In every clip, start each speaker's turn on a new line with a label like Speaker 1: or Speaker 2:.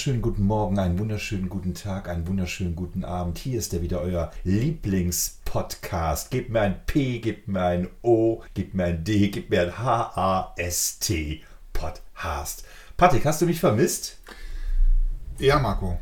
Speaker 1: wunderschönen guten Morgen, einen wunderschönen guten Tag, einen wunderschönen guten Abend. Hier ist er wieder, euer Lieblingspodcast. Gebt mir ein P, gebt mir ein O, gebt mir ein D, gebt mir ein H-A-S-T. Podcast. Patrick, hast du mich vermisst?
Speaker 2: Ja, Marco.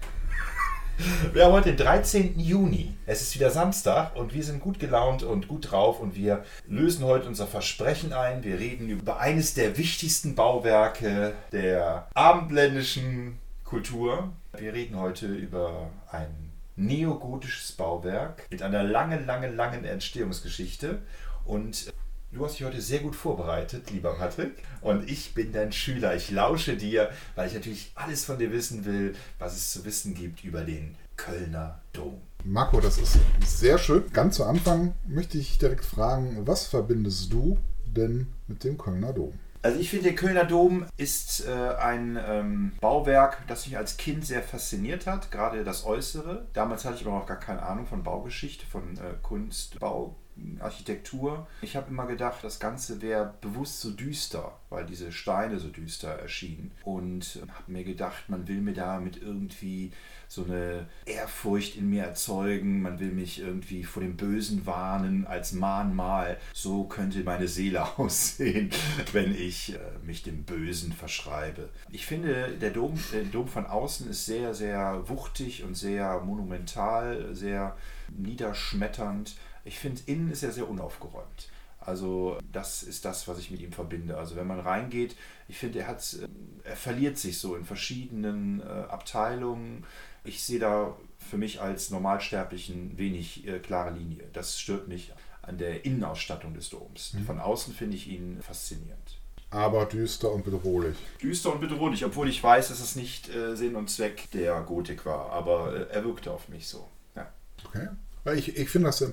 Speaker 1: Wir haben heute den 13. Juni. Es ist wieder Samstag und wir sind gut gelaunt und gut drauf und wir lösen heute unser Versprechen ein. Wir reden über eines der wichtigsten Bauwerke der abendländischen Kultur. Wir reden heute über ein neogotisches Bauwerk mit einer langen, langen, langen Entstehungsgeschichte und Du hast dich heute sehr gut vorbereitet, lieber Patrick. Und ich bin dein Schüler. Ich lausche dir, weil ich natürlich alles von dir wissen will, was es zu wissen gibt über den Kölner Dom.
Speaker 2: Marco, das ist sehr schön. Ganz zu Anfang möchte ich direkt fragen, was verbindest du denn mit dem Kölner Dom?
Speaker 1: Also ich finde, der Kölner Dom ist äh, ein ähm, Bauwerk, das mich als Kind sehr fasziniert hat, gerade das Äußere. Damals hatte ich aber noch gar keine Ahnung von Baugeschichte, von äh, Kunst, Bau, Architektur. Ich habe immer gedacht, das Ganze wäre bewusst so düster, weil diese Steine so düster erschienen. Und habe mir gedacht, man will mir damit irgendwie so eine Ehrfurcht in mir erzeugen, man will mich irgendwie vor dem Bösen warnen als Mahnmal. So könnte meine Seele aussehen, wenn ich äh, mich dem Bösen verschreibe. Ich finde, der Dom, der Dom von außen ist sehr, sehr wuchtig und sehr monumental, sehr niederschmetternd. Ich finde, innen ist er sehr unaufgeräumt. Also das ist das, was ich mit ihm verbinde. Also wenn man reingeht, ich finde, er hat, er verliert sich so in verschiedenen äh, Abteilungen. Ich sehe da für mich als Normalsterblichen wenig äh, klare Linie. Das stört mich an der Innenausstattung des Doms. Mhm. Von außen finde ich ihn faszinierend.
Speaker 2: Aber düster und bedrohlich.
Speaker 1: Düster und bedrohlich, obwohl ich weiß, dass es nicht äh, Sinn und Zweck der Gotik war. Aber äh, er wirkte auf mich so. Ja.
Speaker 2: Okay. Ich, ich finde das sehr,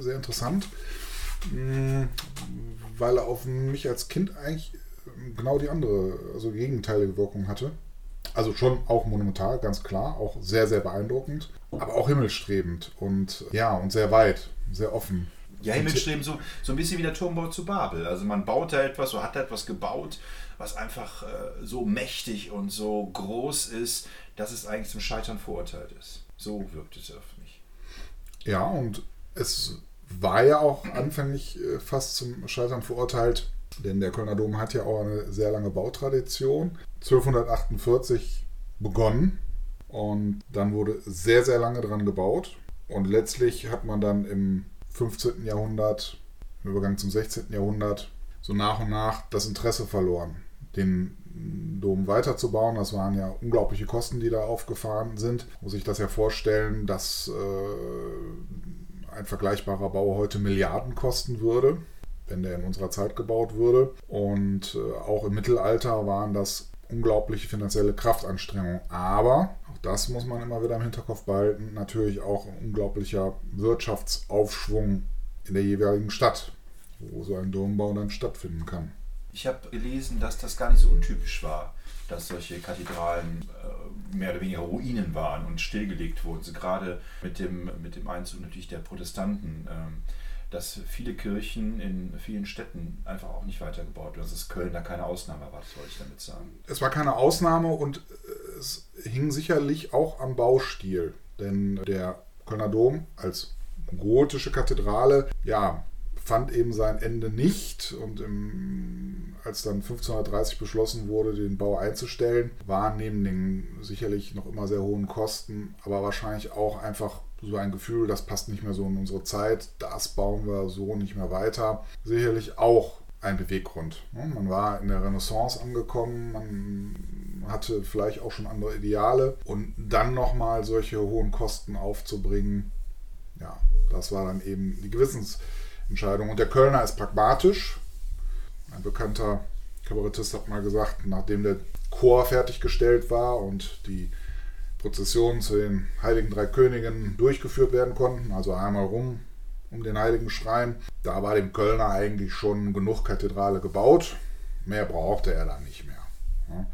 Speaker 2: sehr interessant, mm, weil er auf mich als Kind eigentlich genau die andere, also gegenteilige Wirkung hatte. Also schon auch monumental, ganz klar, auch sehr, sehr beeindruckend, aber auch himmelstrebend und ja, und sehr weit, sehr offen.
Speaker 1: Ja, himmelstrebend, so, so ein bisschen wie der Turmbau zu Babel. Also man baut da etwas, so hat da etwas gebaut, was einfach äh, so mächtig und so groß ist, dass es eigentlich zum Scheitern verurteilt ist. So wirkt es auf
Speaker 2: ja, und es war ja auch anfänglich äh, fast zum Scheitern verurteilt, denn der Kölner Dom hat ja auch eine sehr lange Bautradition. 1248 begonnen und dann wurde sehr, sehr lange dran gebaut. Und letztlich hat man dann im 15. Jahrhundert, im Übergang zum 16. Jahrhundert, so nach und nach das Interesse verloren, den Dom weiterzubauen. Das waren ja unglaubliche Kosten, die da aufgefahren sind. Muss ich das ja vorstellen, dass äh, ein vergleichbarer Bau heute Milliarden kosten würde, wenn der in unserer Zeit gebaut würde. Und äh, auch im Mittelalter waren das unglaubliche finanzielle Kraftanstrengungen. Aber, auch das muss man immer wieder im Hinterkopf behalten, natürlich auch ein unglaublicher Wirtschaftsaufschwung in der jeweiligen Stadt, wo so ein Dombau dann stattfinden kann.
Speaker 1: Ich habe gelesen, dass das gar nicht so untypisch war, dass solche Kathedralen äh, mehr oder weniger Ruinen waren und stillgelegt wurden. Also gerade mit dem, mit dem Einzug natürlich der Protestanten, ähm, dass viele Kirchen in vielen Städten einfach auch nicht weitergebaut wurden. Dass Köln da keine Ausnahme war, was soll ich damit sagen.
Speaker 2: Es war keine Ausnahme und äh, es hing sicherlich auch am Baustil. Denn der Kölner Dom als gotische Kathedrale, ja, fand eben sein Ende nicht. Und im, als dann 1530 beschlossen wurde, den Bau einzustellen, waren neben den sicherlich noch immer sehr hohen Kosten, aber wahrscheinlich auch einfach so ein Gefühl, das passt nicht mehr so in unsere Zeit, das bauen wir so nicht mehr weiter. Sicherlich auch ein Beweggrund. Ne? Man war in der Renaissance angekommen, man hatte vielleicht auch schon andere Ideale und dann nochmal solche hohen Kosten aufzubringen, ja, das war dann eben die Gewissens Entscheidung. Und der Kölner ist pragmatisch. Ein bekannter Kabarettist hat mal gesagt, nachdem der Chor fertiggestellt war und die Prozessionen zu den Heiligen Drei Königen durchgeführt werden konnten, also einmal rum um den Heiligen Schrein, da war dem Kölner eigentlich schon genug Kathedrale gebaut. Mehr brauchte er dann nicht mehr.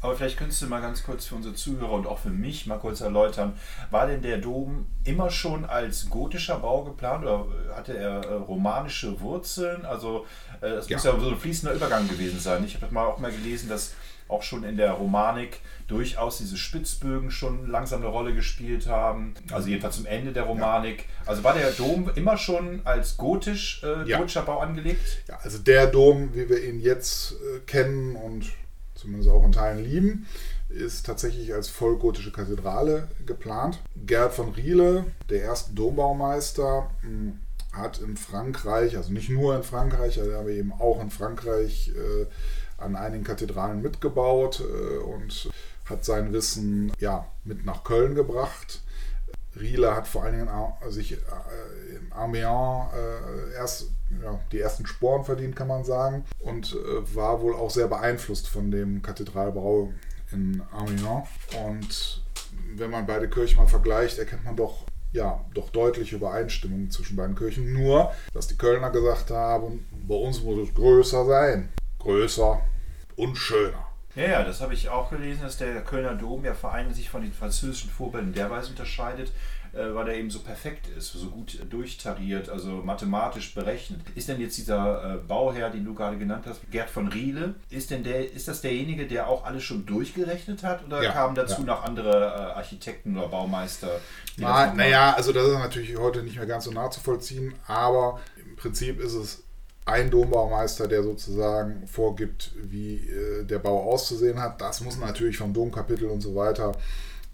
Speaker 1: Aber vielleicht könntest du mal ganz kurz für unsere Zuhörer und auch für mich mal kurz erläutern, war denn der Dom immer schon als gotischer Bau geplant oder hatte er äh, romanische Wurzeln? Also es äh, ja. muss ja so ein fließender Übergang gewesen sein. Ich habe mal auch mal gelesen, dass auch schon in der Romanik durchaus diese Spitzbögen schon langsam eine Rolle gespielt haben. Also jedenfalls zum Ende der Romanik. Ja. Also war der Dom immer schon als gotisch, äh, ja. gotischer Bau angelegt?
Speaker 2: Ja, also der Dom, wie wir ihn jetzt äh, kennen und zumindest auch in Teilen lieben, ist tatsächlich als vollgotische Kathedrale geplant. Gerd von Riele, der erste Dombaumeister, hm, hat in Frankreich, also nicht nur in Frankreich, aber eben auch in Frankreich äh, an einigen Kathedralen mitgebaut äh, und hat sein Wissen ja, mit nach Köln gebracht. Riele hat vor allen Dingen sich äh, in Amiens erst ja, die ersten Sporen verdient, kann man sagen, und äh, war wohl auch sehr beeinflusst von dem Kathedralbau in Amiens. Und wenn man beide Kirchen mal vergleicht, erkennt man doch ja, doch deutliche Übereinstimmungen zwischen beiden Kirchen. Nur, dass die Kölner gesagt haben, bei uns muss es größer sein. Größer und schöner.
Speaker 1: Ja, ja, das habe ich auch gelesen, dass der Kölner Dom ja vor allem sich von den französischen Vorbildern derweise unterscheidet, weil er eben so perfekt ist, so gut durchtariert, also mathematisch berechnet. Ist denn jetzt dieser äh, Bauherr, den du gerade genannt hast, Gerd von Riele, ist denn der, ist das derjenige, der auch alles schon durchgerechnet hat oder ja, kamen dazu ja. noch andere äh, Architekten oder Baumeister?
Speaker 2: Na, naja, also das ist natürlich heute nicht mehr ganz so nachzuvollziehen, aber im Prinzip ist es ein Dombaumeister, der sozusagen vorgibt, wie äh, der Bau auszusehen hat. Das muss natürlich vom Domkapitel und so weiter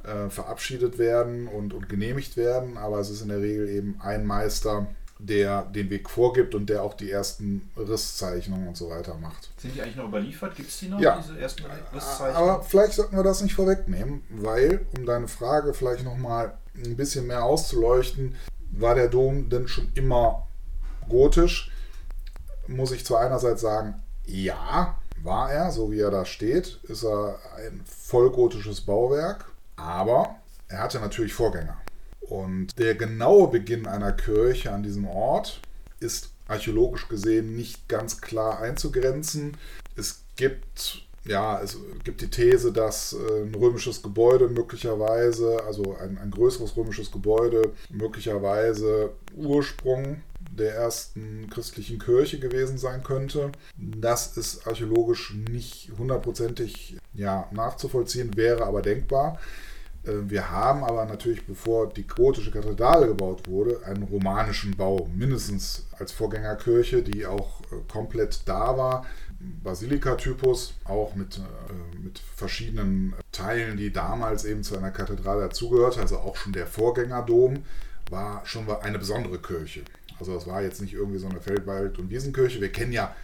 Speaker 2: äh, verabschiedet werden und, und genehmigt werden, aber es ist in der Regel eben ein Meister, der den Weg vorgibt und der auch die ersten Risszeichnungen und so weiter macht.
Speaker 1: Sind die eigentlich noch überliefert? Gibt es die noch,
Speaker 2: ja. diese ersten Risszeichnungen? Aber vielleicht sollten wir das nicht vorwegnehmen, weil, um deine Frage vielleicht nochmal ein bisschen mehr auszuleuchten, war der Dom denn schon immer gotisch? muss ich zwar einerseits sagen, ja, war er, so wie er da steht, ist er ein vollgotisches Bauwerk, aber er hatte natürlich Vorgänger. Und der genaue Beginn einer Kirche an diesem Ort ist archäologisch gesehen nicht ganz klar einzugrenzen. Es gibt ja, es gibt die These, dass ein römisches Gebäude möglicherweise, also ein, ein größeres römisches Gebäude, möglicherweise Ursprung der ersten christlichen Kirche gewesen sein könnte. Das ist archäologisch nicht hundertprozentig ja, nachzuvollziehen, wäre aber denkbar. Äh, wir haben aber natürlich, bevor die gotische Kathedrale gebaut wurde, einen romanischen Bau, mindestens als Vorgängerkirche, die auch äh, komplett da war. Basilikatypus, auch mit, äh, mit verschiedenen Teilen, die damals eben zu einer Kathedrale dazugehört, also auch schon der Vorgängerdom war schon eine besondere Kirche. Also es war jetzt nicht irgendwie so eine Feldwald- und Wiesenkirche. Wir kennen ja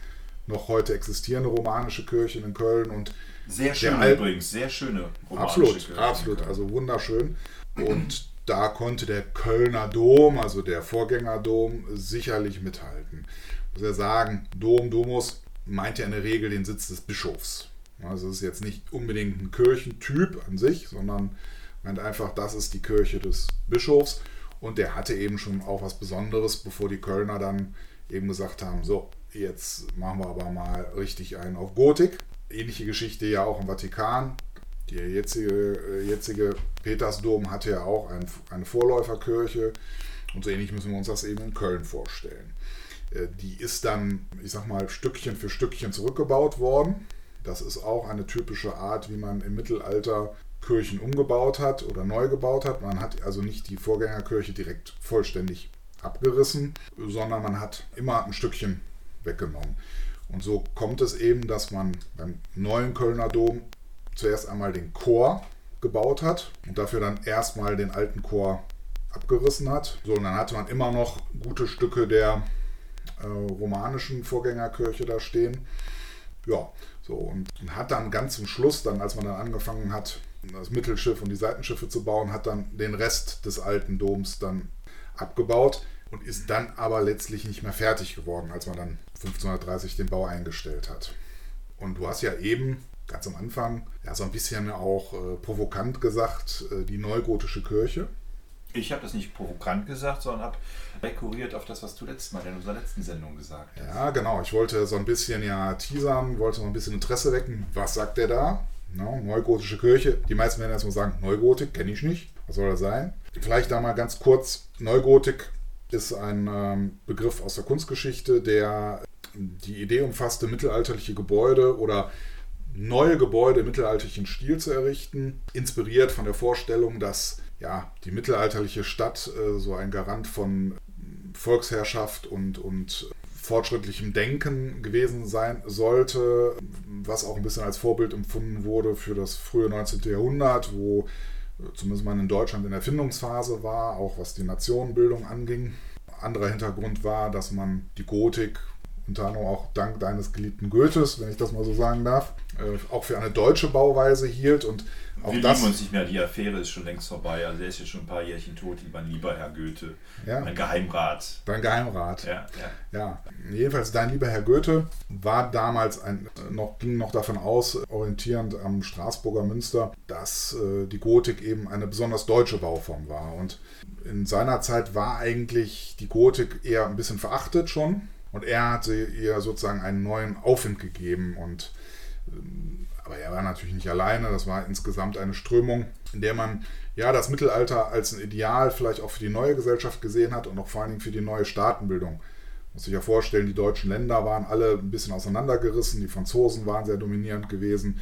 Speaker 2: noch heute existierende romanische Kirchen in Köln und
Speaker 1: sehr schön übrigens, sehr schöne
Speaker 2: romanische Absolut, Kirchen absolut, also wunderschön. Und da konnte der Kölner Dom, also der Vorgängerdom, sicherlich mithalten. Ich muss ja sagen, Dom, Domus meint ja in der Regel den Sitz des Bischofs. Also es ist jetzt nicht unbedingt ein Kirchentyp an sich, sondern meint einfach, das ist die Kirche des Bischofs. Und der hatte eben schon auch was Besonderes, bevor die Kölner dann eben gesagt haben, so, jetzt machen wir aber mal richtig einen auf Gotik. Ähnliche Geschichte ja auch im Vatikan. Der jetzige, äh, jetzige Petersdom hatte ja auch ein, eine Vorläuferkirche. Und so ähnlich müssen wir uns das eben in Köln vorstellen. Äh, die ist dann, ich sag mal, Stückchen für Stückchen zurückgebaut worden. Das ist auch eine typische Art, wie man im Mittelalter Kirchen umgebaut hat oder neu gebaut hat. Man hat also nicht die Vorgängerkirche direkt vollständig abgerissen, sondern man hat immer ein Stückchen weggenommen. Und so kommt es eben, dass man beim neuen Kölner Dom zuerst einmal den Chor gebaut hat und dafür dann erstmal den alten Chor abgerissen hat. So, und dann hatte man immer noch gute Stücke der äh, romanischen Vorgängerkirche da stehen. Ja, so und hat dann ganz zum Schluss, dann als man dann angefangen hat, das Mittelschiff und die Seitenschiffe zu bauen, hat dann den Rest des alten Doms dann abgebaut und ist dann aber letztlich nicht mehr fertig geworden, als man dann 1530 den Bau eingestellt hat. Und du hast ja eben ganz am Anfang ja so ein bisschen auch äh, provokant gesagt, äh, die neugotische Kirche.
Speaker 1: Ich habe das nicht provokant gesagt, sondern habe rekurriert auf das, was du letztes Mal in unserer letzten Sendung gesagt
Speaker 2: hast. Ja, genau. Ich wollte so ein bisschen ja teasern, wollte so ein bisschen Interesse wecken. Was sagt der da? No, neugotische Kirche. Die meisten werden erstmal sagen, Neugotik kenne ich nicht. Was soll das sein? Vielleicht da mal ganz kurz. Neugotik ist ein ähm, Begriff aus der Kunstgeschichte, der die Idee umfasste, mittelalterliche Gebäude oder neue Gebäude im mittelalterlichen Stil zu errichten, inspiriert von der Vorstellung, dass ja, die mittelalterliche Stadt äh, so ein Garant von Volksherrschaft und, und fortschrittlichem Denken gewesen sein sollte, was auch ein bisschen als Vorbild empfunden wurde für das frühe 19. Jahrhundert, wo äh, zumindest man in Deutschland in der Erfindungsphase war, auch was die Nationenbildung anging. Anderer Hintergrund war, dass man die Gotik unter anderem auch dank deines geliebten Goethes, wenn ich das mal so sagen darf, äh, auch für eine deutsche Bauweise hielt und auch
Speaker 1: Wir
Speaker 2: das,
Speaker 1: uns nicht mehr, die Affäre ist schon längst vorbei. Also er ist ja schon ein paar Jährchen tot, mein lieber Herr Goethe.
Speaker 2: Ja.
Speaker 1: Mein Geheimrat.
Speaker 2: dein Geheimrat.
Speaker 1: Ja, ja.
Speaker 2: Ja, jedenfalls dein lieber Herr Goethe war damals ein, noch, ging noch davon aus, orientierend am Straßburger Münster, dass äh, die Gotik eben eine besonders deutsche Bauform war. Und in seiner Zeit war eigentlich die Gotik eher ein bisschen verachtet schon. Und er hatte ihr sozusagen einen neuen Aufwind gegeben. Und ähm, aber er war natürlich nicht alleine, das war insgesamt eine Strömung, in der man ja das Mittelalter als ein Ideal vielleicht auch für die neue Gesellschaft gesehen hat und auch vor allen Dingen für die neue Staatenbildung. Muss sich ja vorstellen, die deutschen Länder waren alle ein bisschen auseinandergerissen, die Franzosen waren sehr dominierend gewesen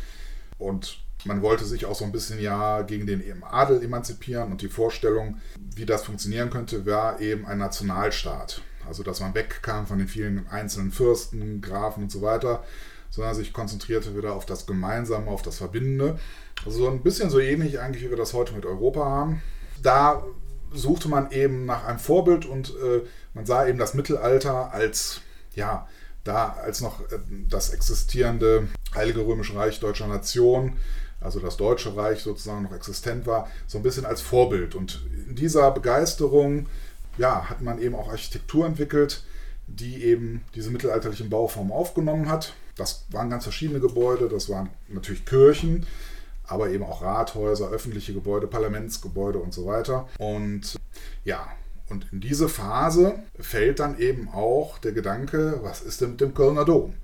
Speaker 2: und man wollte sich auch so ein bisschen ja gegen den Adel emanzipieren und die Vorstellung, wie das funktionieren könnte, war eben ein Nationalstaat. Also dass man wegkam von den vielen einzelnen Fürsten, Grafen und so weiter sondern sich konzentrierte wieder auf das Gemeinsame, auf das Verbindende. Also so ein bisschen so ähnlich eigentlich, wie wir das heute mit Europa haben. Da suchte man eben nach einem Vorbild und äh, man sah eben das Mittelalter als, ja, da als noch äh, das existierende Heilige Römische Reich deutscher Nation, also das Deutsche Reich sozusagen noch existent war, so ein bisschen als Vorbild. Und in dieser Begeisterung, ja, hat man eben auch Architektur entwickelt, die eben diese mittelalterlichen Bauformen aufgenommen hat. Das waren ganz verschiedene Gebäude, das waren natürlich Kirchen, aber eben auch Rathäuser, öffentliche Gebäude, Parlamentsgebäude und so weiter. Und ja, und in diese Phase fällt dann eben auch der Gedanke, was ist denn mit dem Kölner Dom?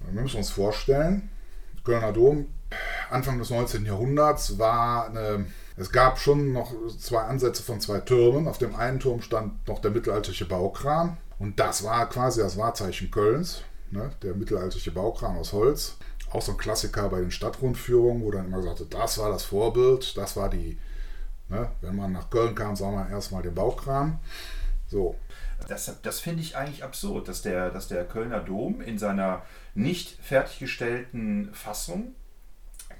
Speaker 2: Wir müssen uns vorstellen, Kölner Dom, Anfang des 19. Jahrhunderts war eine, es gab schon noch zwei Ansätze von zwei Türmen. Auf dem einen Turm stand noch der mittelalterliche Baukran und das war quasi das Wahrzeichen Kölns ne, der mittelalterliche Baukran aus Holz. Auch so ein Klassiker bei den Stadtrundführungen, wo dann immer gesagt wird, das war das Vorbild, das war die, ne, wenn man nach Köln kam, sah man erstmal den Baukran. So.
Speaker 1: Das, das finde ich eigentlich absurd, dass der, dass der Kölner Dom in seiner nicht fertiggestellten Fassung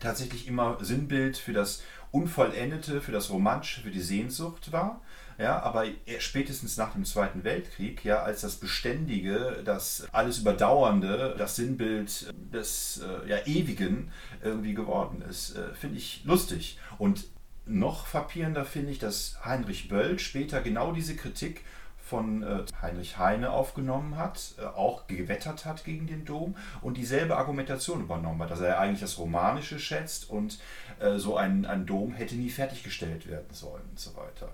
Speaker 1: tatsächlich immer Sinnbild für das Unvollendete, für das Romantische, für die Sehnsucht war ja, aber spätestens nach dem Zweiten Weltkrieg, ja, als das Beständige, das alles Überdauernde, das Sinnbild des äh, ja, Ewigen irgendwie geworden ist, äh, finde ich lustig. Und noch frappierender finde ich, dass Heinrich Böll später genau diese Kritik von äh, Heinrich Heine aufgenommen hat, äh, auch gewettert hat gegen den Dom und dieselbe Argumentation übernommen hat, dass er eigentlich das Romanische schätzt und äh, so ein, ein Dom hätte nie fertiggestellt werden sollen und so weiter.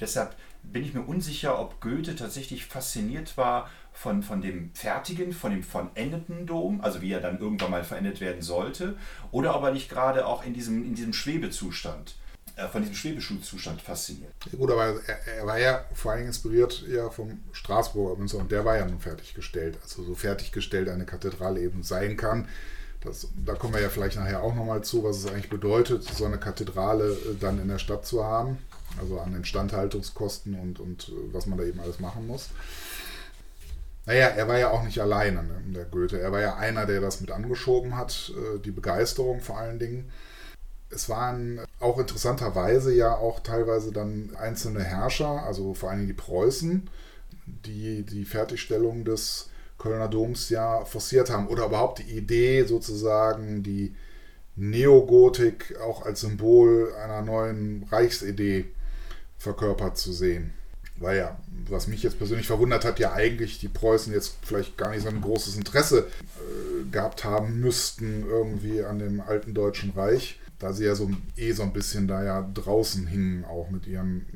Speaker 1: Deshalb bin ich mir unsicher, ob Goethe tatsächlich fasziniert war von, von dem fertigen, von dem vollendeten Dom, also wie er dann irgendwann mal verendet werden sollte, oder ob er nicht gerade auch in diesem, in diesem Schwebezustand, äh, von diesem Schwebeschulzustand fasziniert.
Speaker 2: Gut, aber er, er, war ja vor allem inspiriert ja vom Straßburger Münster und der war ja nun fertiggestellt, also so fertiggestellt eine Kathedrale eben sein kann. Das, da kommen wir ja vielleicht nachher auch nochmal zu, was es eigentlich bedeutet, so eine Kathedrale äh, dann in der Stadt zu haben also an Instandhaltungskosten und, und äh, was man da eben alles machen muss. Naja, er war ja auch nicht alleine, ne, der Goethe. Er war ja einer, der das mit angeschoben hat, äh, die Begeisterung vor allen Dingen. Es waren auch interessanterweise ja auch teilweise dann einzelne Herrscher, also vor allen Dingen die Preußen, die die Fertigstellung des Kölner Doms ja forciert haben oder überhaupt die Idee sozusagen, die Neogotik auch als Symbol einer neuen Reichsidee verkörpert zu sehen. Weil ja, was mich jetzt persönlich verwundert hat, ja eigentlich die Preußen jetzt vielleicht gar nicht so ein großes Interesse äh, gehabt haben müssten irgendwie an dem alten Deutschen Reich, da sie ja so eh so ein bisschen da ja draußen hingen, auch mit ihren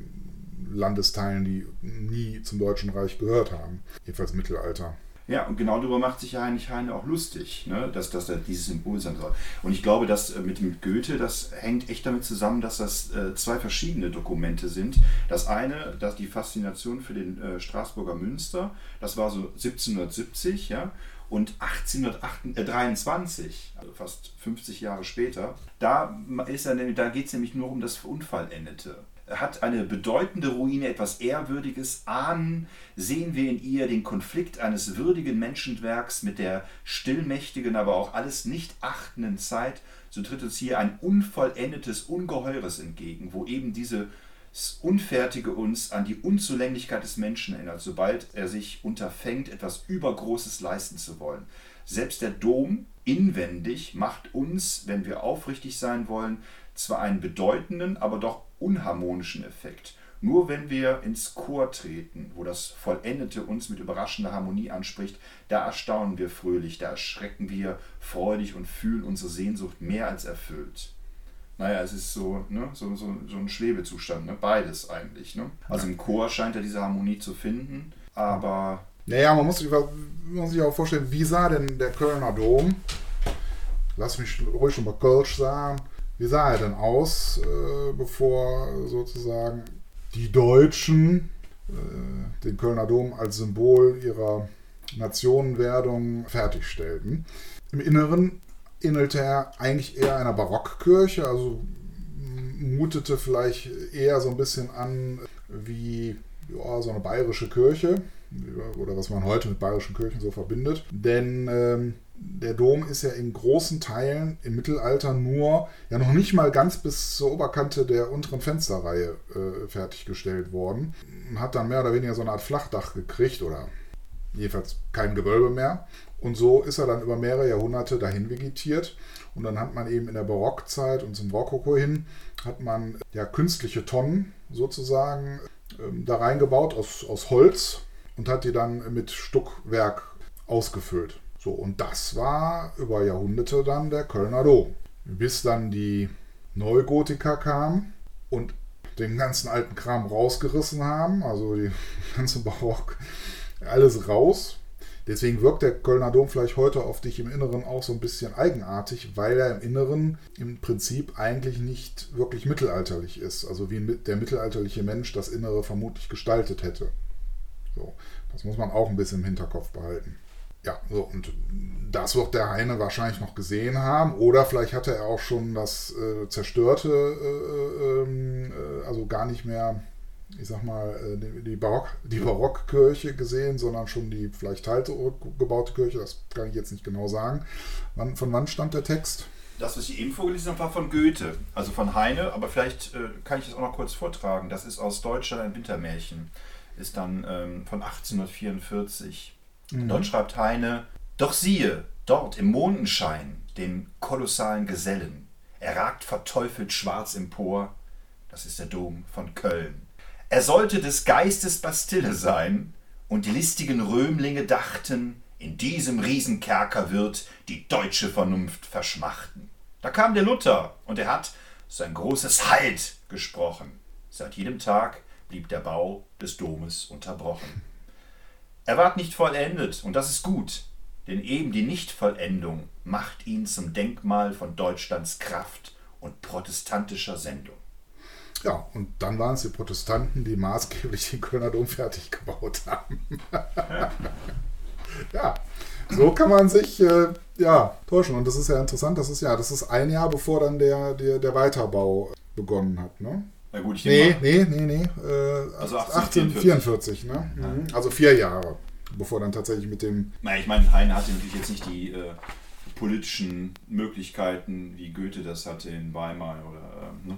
Speaker 2: Landesteilen, die nie zum Deutschen Reich gehört haben. Jedenfalls Mittelalter.
Speaker 1: Ja, und genau darüber macht sich ja Heinrich Heine auch lustig, ne? dass, dass er dieses Symbol sein soll. Und ich glaube, dass äh, mit dem Goethe, das hängt echt damit zusammen, dass das äh, zwei verschiedene Dokumente sind. Das eine, dass die Faszination für den äh, Straßburger Münster, das war so 1770, ja, und 1823, also fast 50 Jahre später, da, da geht es nämlich nur um das Unfallendete hat eine bedeutende Ruine etwas Ehrwürdiges. Ahnen sehen wir in ihr den Konflikt eines würdigen Menschenwerks mit der stillmächtigen, aber auch alles nicht achtenden Zeit. So tritt uns hier ein unvollendetes Ungeheures entgegen, wo eben diese Unfertige uns an die Unzulänglichkeit des Menschen erinnert, sobald er sich unterfängt, etwas Übergroßes leisten zu wollen. Selbst der Dom inwendig macht uns, wenn wir aufrichtig sein wollen, zwar einen bedeutenden, aber doch unharmonischen Effekt. Nur wenn wir ins Chor treten, wo das Vollendete uns mit überraschender Harmonie anspricht, da erstaunen wir fröhlich, da erschrecken wir freudig und fühlen unsere Sehnsucht mehr als erfüllt. Naja, es ist so, ne, so, so, so ein Schwebezustand, ne? beides eigentlich. Ne? Also im Chor scheint er diese Harmonie zu finden, aber.
Speaker 2: Naja, man muss sich, man muss sich auch vorstellen, wie sah denn der Kölner Dom? Lass mich ruhig schon mal Kölsch sagen wie sah er denn aus, äh, bevor sozusagen die Deutschen äh, den Kölner Dom als Symbol ihrer Nationenwerdung fertigstellten? Im Inneren ähnelte er eigentlich eher einer Barockkirche, also mutete vielleicht eher so ein bisschen an wie ja, so eine bayerische Kirche oder was man heute mit bayerischen Kirchen so verbindet. Denn ähm, der Dom ist ja in großen Teilen im Mittelalter nur, ja noch nicht mal ganz bis zur Oberkante der unteren Fensterreihe äh, fertiggestellt worden. Hat dann mehr oder weniger so eine Art Flachdach gekriegt oder jedenfalls kein Gewölbe mehr. Und so ist er dann über mehrere Jahrhunderte dahin vegetiert. Und dann hat man eben in der Barockzeit und zum Rokoko hin, hat man ja künstliche Tonnen sozusagen ähm, da reingebaut aus, aus Holz und hat die dann mit Stuckwerk ausgefüllt. So, und das war über Jahrhunderte dann der Kölner Dom. Bis dann die Neugotiker kamen und den ganzen alten Kram rausgerissen haben, also die ganze Barock, alles raus. Deswegen wirkt der Kölner Dom vielleicht heute auf dich im Inneren auch so ein bisschen eigenartig, weil er im Inneren im Prinzip eigentlich nicht wirklich mittelalterlich ist. Also wie der mittelalterliche Mensch das Innere vermutlich gestaltet hätte. So, das muss man auch ein bisschen im Hinterkopf behalten. Ja, so, und das wird der Heine wahrscheinlich noch gesehen haben. Oder vielleicht hatte er auch schon das äh, zerstörte, äh, ähm, äh, also gar nicht mehr, ich sag mal, äh, die, die, Barock, die Barockkirche gesehen, sondern schon die vielleicht teilgebaute Kirche. Das kann ich jetzt nicht genau sagen. Wann, von wann stammt der Text?
Speaker 1: Das, was ich eben vorgelesen habe, war von Goethe, also von Heine, aber vielleicht äh, kann ich das auch noch kurz vortragen. Das ist aus Deutschland ein Wintermärchen. Ist dann ähm, von 1844. Mhm. Dort schreibt Heine, doch siehe, dort im Mondenschein, den kolossalen Gesellen, er ragt verteufelt schwarz empor, das ist der Dom von Köln. Er sollte des Geistes Bastille sein, und die listigen Römlinge dachten, in diesem Riesenkerker wird die deutsche Vernunft verschmachten. Da kam der Luther, und er hat sein großes Halt gesprochen. Seit jedem Tag blieb der Bau des Domes unterbrochen. Er ward nicht vollendet, und das ist gut, denn eben die Nichtvollendung macht ihn zum Denkmal von Deutschlands Kraft und protestantischer Sendung.
Speaker 2: Ja, und dann waren es die Protestanten, die maßgeblich den Kölner Dom fertig gebaut haben. ja, so kann man sich äh, ja, täuschen. Und das ist ja interessant, das ist ja, das ist ein Jahr bevor dann der, der, der Weiterbau begonnen hat. Ne?
Speaker 1: Na gut, ich
Speaker 2: nee, nee, nee, nee, äh, also 1844. 1844 ne? Mhm. Also vier Jahre, bevor dann tatsächlich mit dem.
Speaker 1: Na, ich meine, Heine hatte natürlich jetzt nicht die äh, politischen Möglichkeiten, wie Goethe das hatte in Weimar oder. Äh, ne?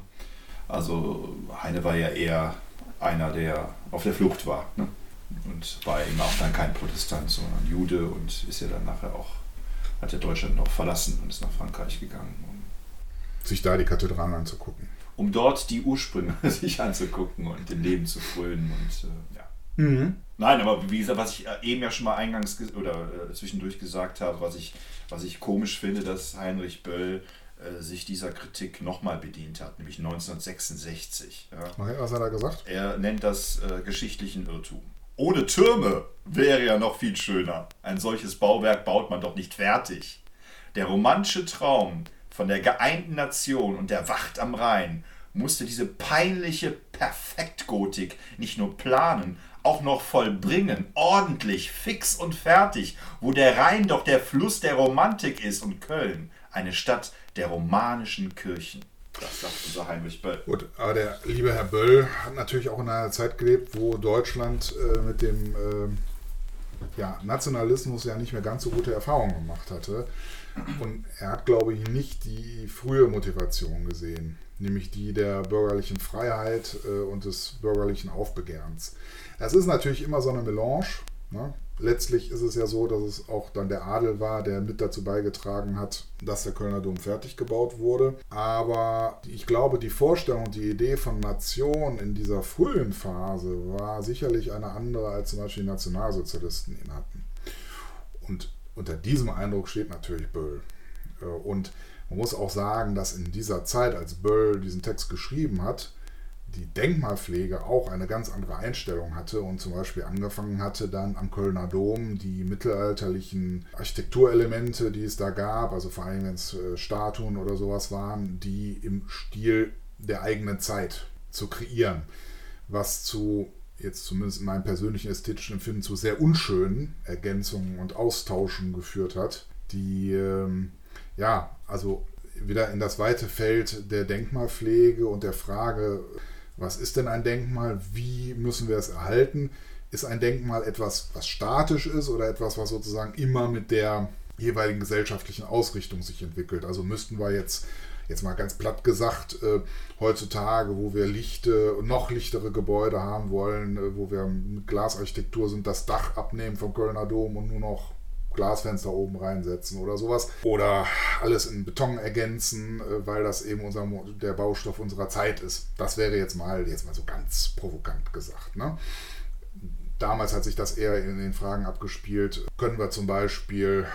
Speaker 1: Also Heine war ja eher einer, der auf der Flucht war. Ne? Und war eben auch dann kein Protestant, sondern Jude und ist ja dann nachher auch, hat ja Deutschland noch verlassen und ist nach Frankreich gegangen. Um
Speaker 2: sich da die Kathedralen anzugucken
Speaker 1: um dort die Ursprünge sich anzugucken und dem Leben zu frönen und äh, ja. Mhm. Nein, aber wie gesagt, was ich äh, eben ja schon mal eingangs oder äh, zwischendurch gesagt habe, was ich, was ich komisch finde, dass Heinrich Böll äh, sich dieser Kritik nochmal bedient hat, nämlich 1966. Ja.
Speaker 2: was hat er gesagt?
Speaker 1: Er nennt das äh, geschichtlichen Irrtum. Ohne Türme wäre ja noch viel schöner. Ein solches Bauwerk baut man doch nicht fertig. Der romantische Traum von der geeinten Nation und der Wacht am Rhein musste diese peinliche Perfektgotik nicht nur planen, auch noch vollbringen, ordentlich, fix und fertig, wo der Rhein doch der Fluss der Romantik ist und Köln, eine Stadt der romanischen Kirchen. Das sagt unser Heinrich Böll.
Speaker 2: Gut, aber der liebe Herr Böll hat natürlich auch in einer Zeit gelebt, wo Deutschland äh, mit dem äh, ja, Nationalismus ja nicht mehr ganz so gute Erfahrungen gemacht hatte. Und er hat, glaube ich, nicht die frühe Motivation gesehen, nämlich die der bürgerlichen Freiheit äh, und des bürgerlichen Aufbegehrens. Es ist natürlich immer so eine Melange. Ne? Letztlich ist es ja so, dass es auch dann der Adel war, der mit dazu beigetragen hat, dass der Kölner Dom fertig gebaut wurde. Aber ich glaube, die Vorstellung, die Idee von Nation in dieser frühen Phase war sicherlich eine andere, als zum Beispiel die Nationalsozialisten ihn hatten. Und unter diesem Eindruck steht natürlich Böll. Äh, und man muss auch sagen, dass in dieser Zeit, als Böll diesen Text geschrieben hat, die Denkmalpflege auch eine ganz andere Einstellung hatte und zum Beispiel angefangen hatte, dann am Kölner Dom die mittelalterlichen Architekturelemente, die es da gab, also vor allem wenn es äh, Statuen oder sowas waren, die im Stil der eigenen Zeit zu kreieren, was zu jetzt zumindest in meinem persönlichen ästhetischen Empfinden zu sehr unschönen Ergänzungen und Austauschen geführt hat, die ähm, ja, also wieder in das weite Feld der Denkmalpflege und der Frage, was ist denn ein Denkmal, wie müssen wir es erhalten? Ist ein Denkmal etwas, was statisch ist oder etwas, was sozusagen immer mit der jeweiligen gesellschaftlichen Ausrichtung sich entwickelt? Also müssten wir jetzt jetzt mal ganz platt gesagt, äh, heutzutage, wo wir lichte, noch lichtere Gebäude haben wollen, äh, wo wir mit Glasarchitektur sind, das Dach abnehmen vom Kölner Dom und nur noch Glasfenster oben reinsetzen oder sowas. Oder alles in Beton ergänzen, äh, weil das eben unser, der Baustoff unserer Zeit ist. Das wäre jetzt mal, jetzt mal so ganz provokant gesagt. Ne? Damals hat sich das eher in den Fragen abgespielt. Können wir zum Beispiel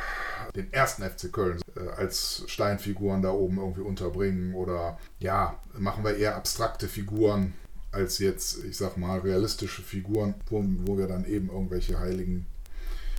Speaker 2: den ersten FC Köln äh, als Steinfiguren da oben irgendwie unterbringen? Oder ja, machen wir eher abstrakte Figuren als jetzt, ich sag mal, realistische Figuren, wo, wo wir dann eben irgendwelche heiligen,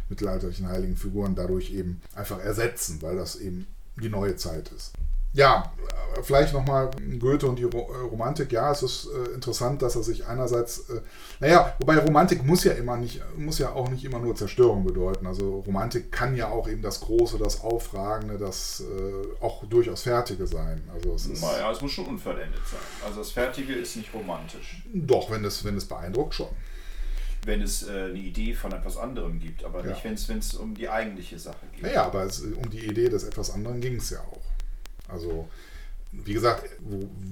Speaker 2: mittelalterlichen heiligen Figuren dadurch eben einfach ersetzen, weil das eben die neue Zeit ist ja, vielleicht nochmal Goethe und die äh, Romantik. Ja, es ist äh, interessant, dass er sich einerseits, äh, naja, wobei Romantik muss ja immer nicht, muss ja auch nicht immer nur Zerstörung bedeuten. Also Romantik kann ja auch eben das Große, das Aufragende, das äh, auch durchaus Fertige sein. Also
Speaker 1: es ist, naja, es muss schon unvollendet sein. Also das Fertige ist nicht romantisch.
Speaker 2: Doch, wenn es, wenn es beeindruckt schon.
Speaker 1: Wenn es äh, eine Idee von etwas anderem gibt, aber ja. nicht, wenn es um die eigentliche Sache geht.
Speaker 2: Naja, aber es, um die Idee des etwas anderen ging es ja auch. Also, wie gesagt,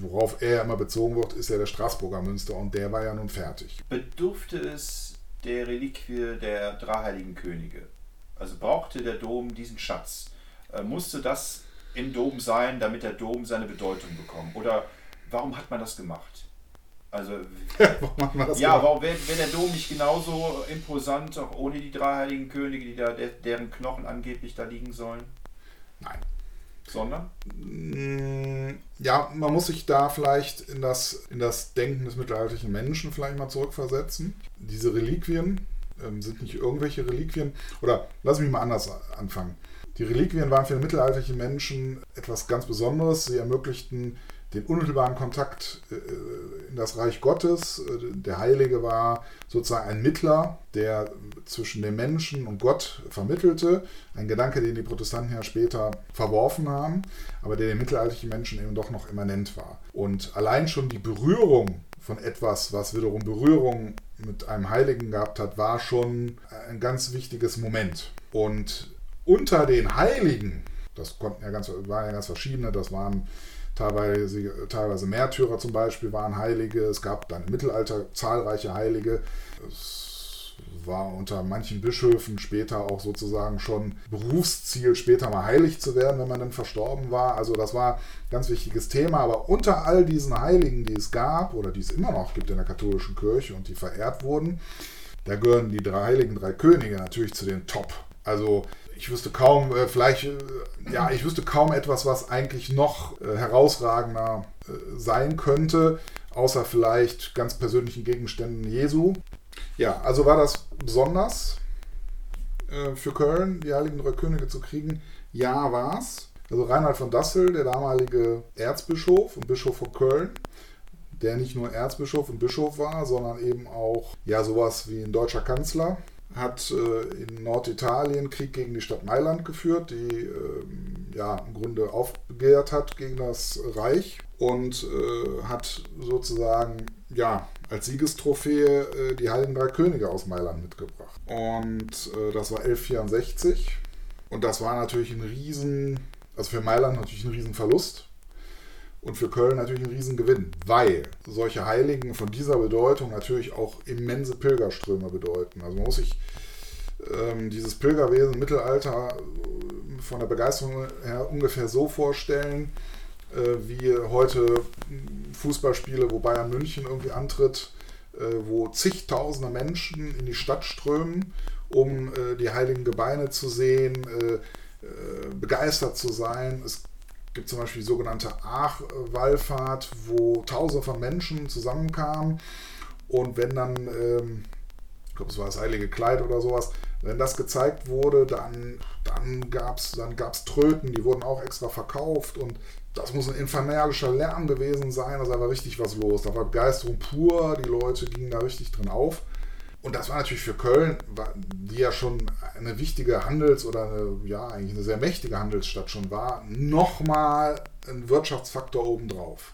Speaker 2: worauf er immer bezogen wird, ist ja der Straßburger Münster und der war ja nun fertig.
Speaker 1: Bedurfte es der Reliquie der drei heiligen Könige? Also brauchte der Dom diesen Schatz? Äh, musste das im Dom sein, damit der Dom seine Bedeutung bekommt? Oder warum hat man das gemacht? Also, warum ja, gemacht? warum wäre wär der Dom nicht genauso imposant, auch ohne die drei heiligen Könige, die da, deren Knochen angeblich da liegen sollen?
Speaker 2: Nein,
Speaker 1: sondern?
Speaker 2: Mm, ja, man muss sich da vielleicht in das, in das Denken des mittelalterlichen Menschen vielleicht mal zurückversetzen. Diese Reliquien ähm, sind nicht irgendwelche Reliquien. Oder lass mich mal anders anfangen. Die Reliquien waren für den mittelalterlichen Menschen etwas ganz Besonderes. Sie ermöglichten den unmittelbaren Kontakt äh, in das Reich Gottes. Äh, der Heilige war sozusagen ein Mittler, der zwischen dem Menschen und Gott vermittelte. Ein Gedanke, den die Protestanten ja später verworfen haben, aber der den mittelalterlichen Menschen eben doch noch immanent war. Und allein schon die Berührung von etwas, was wiederum Berührung mit einem Heiligen gehabt hat, war schon ein ganz wichtiges Moment. Und unter den Heiligen, das konnten ja ganz, waren ja ganz verschiedene, das waren Teilweise, teilweise Märtyrer zum Beispiel waren Heilige. Es gab dann im Mittelalter zahlreiche Heilige. Es war unter manchen Bischöfen später auch sozusagen schon Berufsziel, später mal heilig zu werden, wenn man dann verstorben war. Also das war ein ganz wichtiges Thema. Aber unter all diesen Heiligen, die es gab oder die es immer noch gibt in der katholischen Kirche und die verehrt wurden, da gehören die drei Heiligen Drei Könige natürlich zu den Top. Also ich wüsste kaum, äh, vielleicht, äh, ja, ich wüsste kaum etwas, was eigentlich noch äh, herausragender äh, sein könnte, außer vielleicht ganz persönlichen Gegenständen Jesu. Ja, also war das besonders äh, für Köln, die Heiligen Drei Könige zu kriegen? Ja, war es. Also Reinhard von Dassel, der damalige Erzbischof und Bischof von Köln, der nicht nur Erzbischof und Bischof war, sondern eben auch ja sowas wie ein deutscher Kanzler, hat äh, in Norditalien Krieg gegen die Stadt Mailand geführt, die äh, ja im Grunde aufbegehrt hat gegen das Reich und äh, hat sozusagen ja als Siegestrophäe äh, die Heiligen Drei Könige aus Mailand mitgebracht. Und äh, das war 1164 und das war natürlich ein riesen, also für Mailand natürlich ein Riesenverlust und für Köln natürlich ein Riesengewinn, weil solche Heiligen von dieser Bedeutung natürlich auch immense Pilgerströme bedeuten. Also man muss sich ähm, dieses Pilgerwesen im Mittelalter äh, von der Begeisterung her ungefähr so vorstellen, äh, wie heute Fußballspiele, wo Bayern München irgendwie antritt, äh, wo zigtausende Menschen in die Stadt strömen, um äh, die heiligen Gebeine zu sehen, äh, äh, begeistert zu sein. Es gibt zum Beispiel die sogenannte Aach-Wallfahrt, wo Tausende von Menschen zusammenkamen. Und wenn dann, ähm, ich glaube, es war das Heilige Kleid oder sowas, wenn das gezeigt wurde, dann, dann gab es dann gab's Tröten, die wurden auch extra verkauft. Und das muss ein infernalischer Lärm gewesen sein. Also da war richtig was los. Da war Begeisterung pur, die Leute gingen da richtig drin auf. Und das war natürlich für Köln, die ja schon eine wichtige Handels- oder eine, ja, eigentlich eine sehr mächtige Handelsstadt schon war, nochmal ein Wirtschaftsfaktor obendrauf.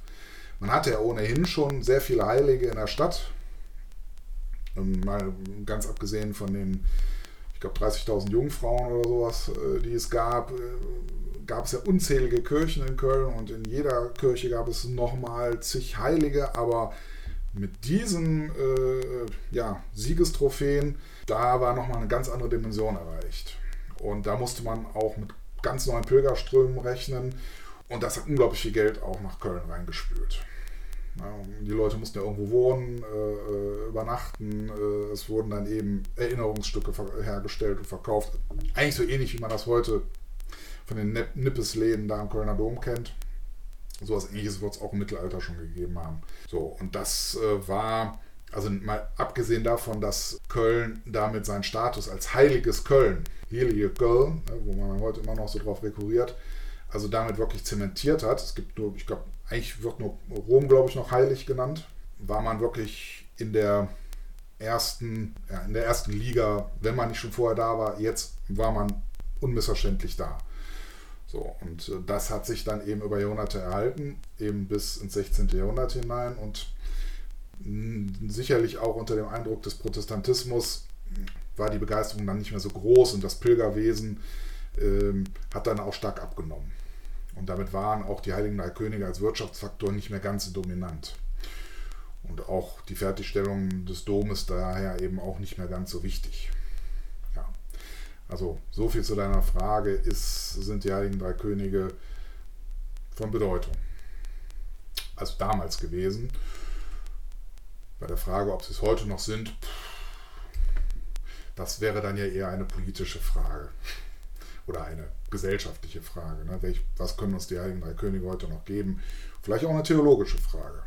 Speaker 2: Man hatte ja ohnehin schon sehr viele Heilige in der Stadt. Ähm, mal ganz abgesehen von den, ich glaube, 30.000 Jungfrauen oder sowas, äh, die es gab, äh, gab es ja unzählige Kirchen in Köln und in jeder Kirche gab es nochmal zig Heilige, aber mit diesen äh, ja, Siegestrophäen, da war nochmal eine ganz andere Dimension erreicht. Und da musste man auch mit ganz neuen Pilgerströmen rechnen. Und das hat unglaublich viel Geld auch nach Köln reingespült. Die Leute mussten ja irgendwo wohnen, äh, äh übernachten. Äh, es wurden dann eben Erinnerungsstücke hergestellt und verkauft. Eigentlich so ähnlich, wie man das heute von den Nippesläden da am Kölner Dom kennt. So etwas ähnliches wird es auch im Mittelalter schon gegeben haben. So, und das äh, war, also mal abgesehen davon, dass Köln damit seinen Status als heiliges Köln, heilige Köln, ne, wo man heute immer noch so drauf rekurriert, also damit wirklich zementiert hat. Es gibt nur, ich glaube, eigentlich wird nur Rom, glaube ich, noch heilig genannt. War man wirklich in der ersten, ja, in der ersten Liga, wenn man nicht schon vorher da war, jetzt war man unmissverständlich da. So, und äh, das hat sich dann eben über Jahrhunderte erhalten, eben bis ins 16. Jahrhundert hinein und sicherlich auch unter dem Eindruck des Protestantismus war die Begeisterung dann nicht mehr so groß und das Pilgerwesen ähm, hat dann auch stark abgenommen. Und damit waren auch die Heiligen Drei Könige als Wirtschaftsfaktor nicht mehr ganz so dominant. Und auch die Fertigstellung des Domes daher eben auch nicht mehr ganz so wichtig. Also so viel zu deiner Frage, ist, sind die Heiligen Drei Könige von Bedeutung. Also damals gewesen. Bei der Frage, ob sie es heute noch sind, das wäre dann ja eher eine politische Frage oder eine gesellschaftliche Frage. Ne? Was können uns die Heiligen Drei Könige heute noch geben? Vielleicht auch eine theologische Frage.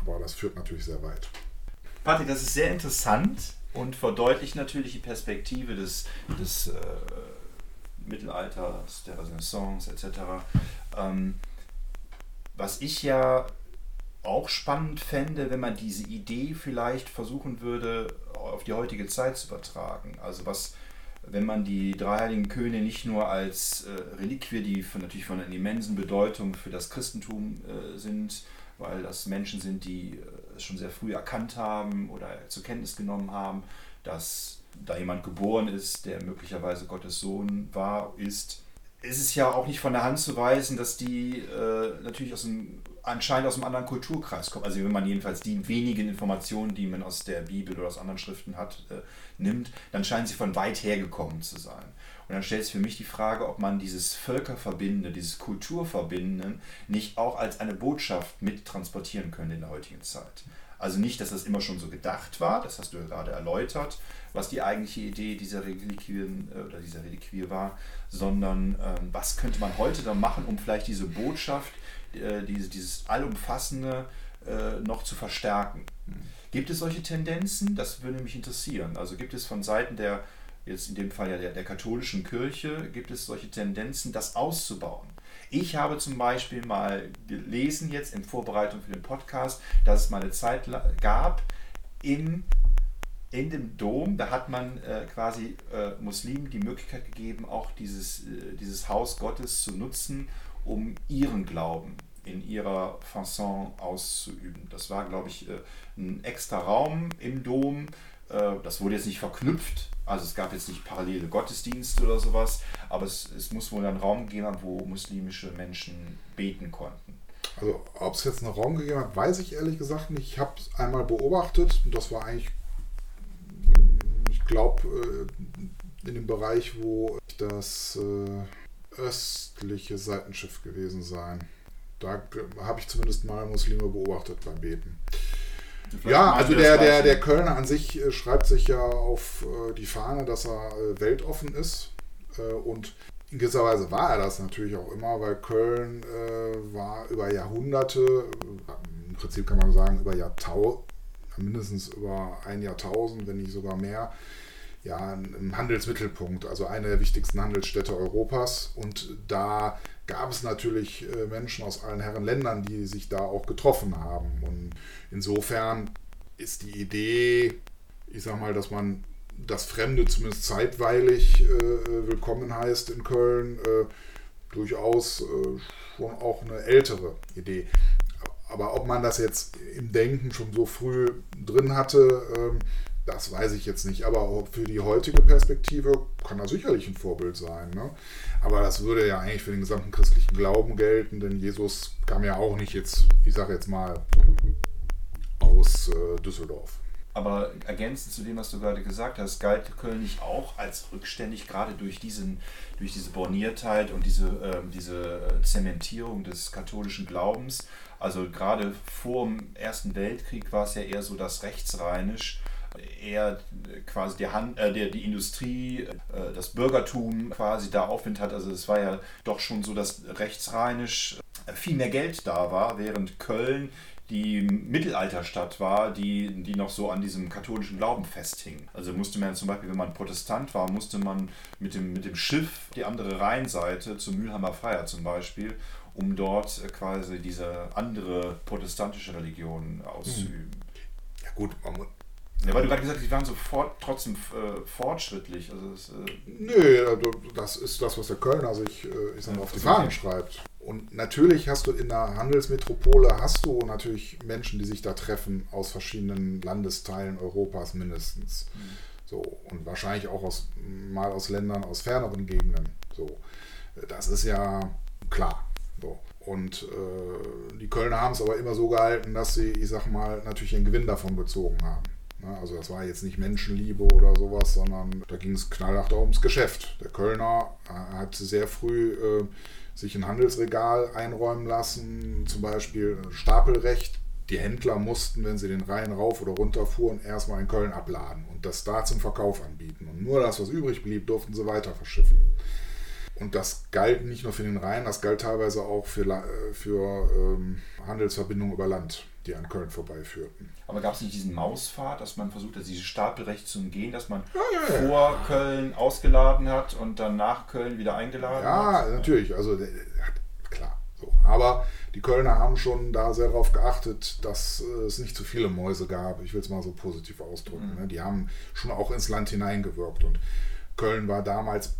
Speaker 2: Aber das führt natürlich sehr weit.
Speaker 1: Patrick, das ist sehr interessant und verdeutlicht natürlich die Perspektive des, des äh, Mittelalters, der Renaissance etc. Ähm, was ich ja auch spannend fände, wenn man diese Idee vielleicht versuchen würde, auf die heutige Zeit zu übertragen. Also was, wenn man die drei heiligen Könige nicht nur als äh, Reliquie, die von, natürlich von einer immensen Bedeutung für das Christentum äh, sind, weil das Menschen sind, die äh, es schon sehr früh erkannt haben oder zur Kenntnis genommen haben, dass da jemand geboren ist, der möglicherweise Gottes Sohn war, ist. Es ist ja auch nicht von der Hand zu weisen, dass die äh, natürlich aus einem, anscheinend aus einem anderen Kulturkreis kommen. Also wenn man jedenfalls die wenigen Informationen, die man aus der Bibel oder aus anderen Schriften hat, äh, nimmt, dann scheinen sie von weit her gekommen zu sein. Und dann stellt sich für mich die Frage, ob man dieses Völkerverbindende, dieses Kulturverbindenden nicht auch als eine Botschaft mit transportieren könnte in der heutigen Zeit. Also nicht, dass das immer schon so gedacht war, das hast du ja gerade erläutert, was die eigentliche Idee dieser Reliquien äh, oder dieser Reliquie war, sondern ähm, was könnte man heute dann machen, um vielleicht diese Botschaft, äh, diese, dieses allumfassende äh, noch zu verstärken. Gibt es solche Tendenzen? Das würde mich interessieren. Also gibt es von Seiten der, jetzt in dem Fall ja der, der katholischen Kirche, gibt es solche Tendenzen, das auszubauen? Ich habe zum Beispiel mal gelesen jetzt in Vorbereitung für den Podcast, dass es mal eine Zeit gab in, in dem Dom, da hat man äh, quasi äh, Muslimen die Möglichkeit gegeben, auch dieses, äh, dieses Haus Gottes zu nutzen, um ihren Glauben in ihrer Fasson auszuüben. Das war, glaube ich, äh, ein extra Raum im Dom. Äh, das wurde jetzt nicht verknüpft, also es gab jetzt nicht parallele Gottesdienste oder sowas, aber es, es muss wohl einen Raum geben, wo muslimische Menschen beten konnten.
Speaker 2: Also ob es jetzt einen Raum gegeben hat, weiß ich ehrlich gesagt nicht. Ich habe es einmal beobachtet und das war eigentlich, ich glaube, äh, in dem Bereich, wo das östliche Seitenschiff gewesen sein. Da habe ich zumindest mal Muslime beobachtet beim Beten. Ja, also der, der, der Kölner an sich äh, schreibt sich ja auf äh, die Fahne, dass er äh, weltoffen ist. und in gewisser Weise war er das natürlich auch immer, weil Köln war über Jahrhunderte, im Prinzip kann man sagen über Jahrtausend, mindestens über ein Jahrtausend, wenn nicht sogar mehr, ja, ein Handelsmittelpunkt, also eine der wichtigsten Handelsstädte Europas. Und da gab es natürlich äh, Menschen aus allen Herren Ländern, die sich da auch getroffen haben. Und insofern ist die Idee, ich sag mal, dass man das Fremde zumindest zeitweilig äh, willkommen heißt in Köln, äh, durchaus äh, schon auch eine ältere Idee. Aber ob man das jetzt im Denken schon so früh drin hatte, ähm, das weiß ich jetzt nicht, aber für die heutige Perspektive kann er sicherlich ein Vorbild sein. Ne? Aber das würde ja eigentlich für den gesamten christlichen Glauben gelten, denn Jesus kam ja auch nicht jetzt, ich sage jetzt mal, aus äh, Düsseldorf.
Speaker 1: Aber ergänzend zu dem, was du gerade gesagt hast, galt Köln nicht auch als rückständig, gerade durch, diesen, durch diese Borniertheit und diese, äh, diese Zementierung des katholischen Glaubens. Also gerade vor dem Ersten Weltkrieg war es ja eher so, dass rechtsrheinisch eher quasi die, Hand, äh, der, die Industrie, äh, das Bürgertum quasi da Aufwind hat. Also es war ja doch schon so, dass rechtsrheinisch äh, viel mehr Geld da war, während Köln die Mittelalterstadt war, die, die noch so an diesem katholischen Glauben festhing. Also musste man zum Beispiel, wenn man Protestant war, musste man mit dem, mit dem Schiff die andere Rheinseite zum Mülheimer Freier zum Beispiel, um dort äh, quasi diese andere protestantische Religion auszuüben.
Speaker 2: Ja gut, man,
Speaker 1: ja, weil du gerade gesagt hast, die waren so fort, trotzdem äh, fortschrittlich. Also das, äh
Speaker 2: Nö, das ist das, was der Kölner sich äh, ich sag mal, auf die Fahnen schreibt. Und natürlich hast du in der Handelsmetropole hast du natürlich Menschen, die sich da treffen aus verschiedenen Landesteilen Europas mindestens. Mhm. So, und wahrscheinlich auch aus, mal aus Ländern aus ferneren Gegenden. So, das ist ja klar. So. Und äh, die Kölner haben es aber immer so gehalten, dass sie, ich sag mal, natürlich einen Gewinn davon gezogen haben. Ne, also das war jetzt nicht Menschenliebe oder sowas, sondern da ging es knallhart ums Geschäft. Der Kölner äh, hat sehr früh äh, sich ein Handelsregal einräumen lassen, zum Beispiel Stapelrecht. Die Händler mussten, wenn sie den Rhein rauf oder runter fuhren, erstmal in Köln abladen und das da zum Verkauf anbieten. Und nur das, was übrig blieb, durften sie weiter verschiffen. Und das galt nicht nur für den Rhein, das galt teilweise auch für, äh, für ähm, Handelsverbindungen über Land die an Köln vorbeiführten.
Speaker 1: Aber gab es nicht diesen Mausfahrt, dass man versucht hat, dieses Stapelrecht zu umgehen, dass man ja, ja, ja. vor Köln ausgeladen hat und dann nach Köln wieder eingeladen
Speaker 2: hat? Ja, natürlich. Also klar. So. Aber die Kölner haben schon da sehr darauf geachtet, dass es nicht zu viele Mäuse gab. Ich will es mal so positiv ausdrücken. Mhm. Ne? Die haben schon auch ins Land hineingewirkt. Und Köln war damals,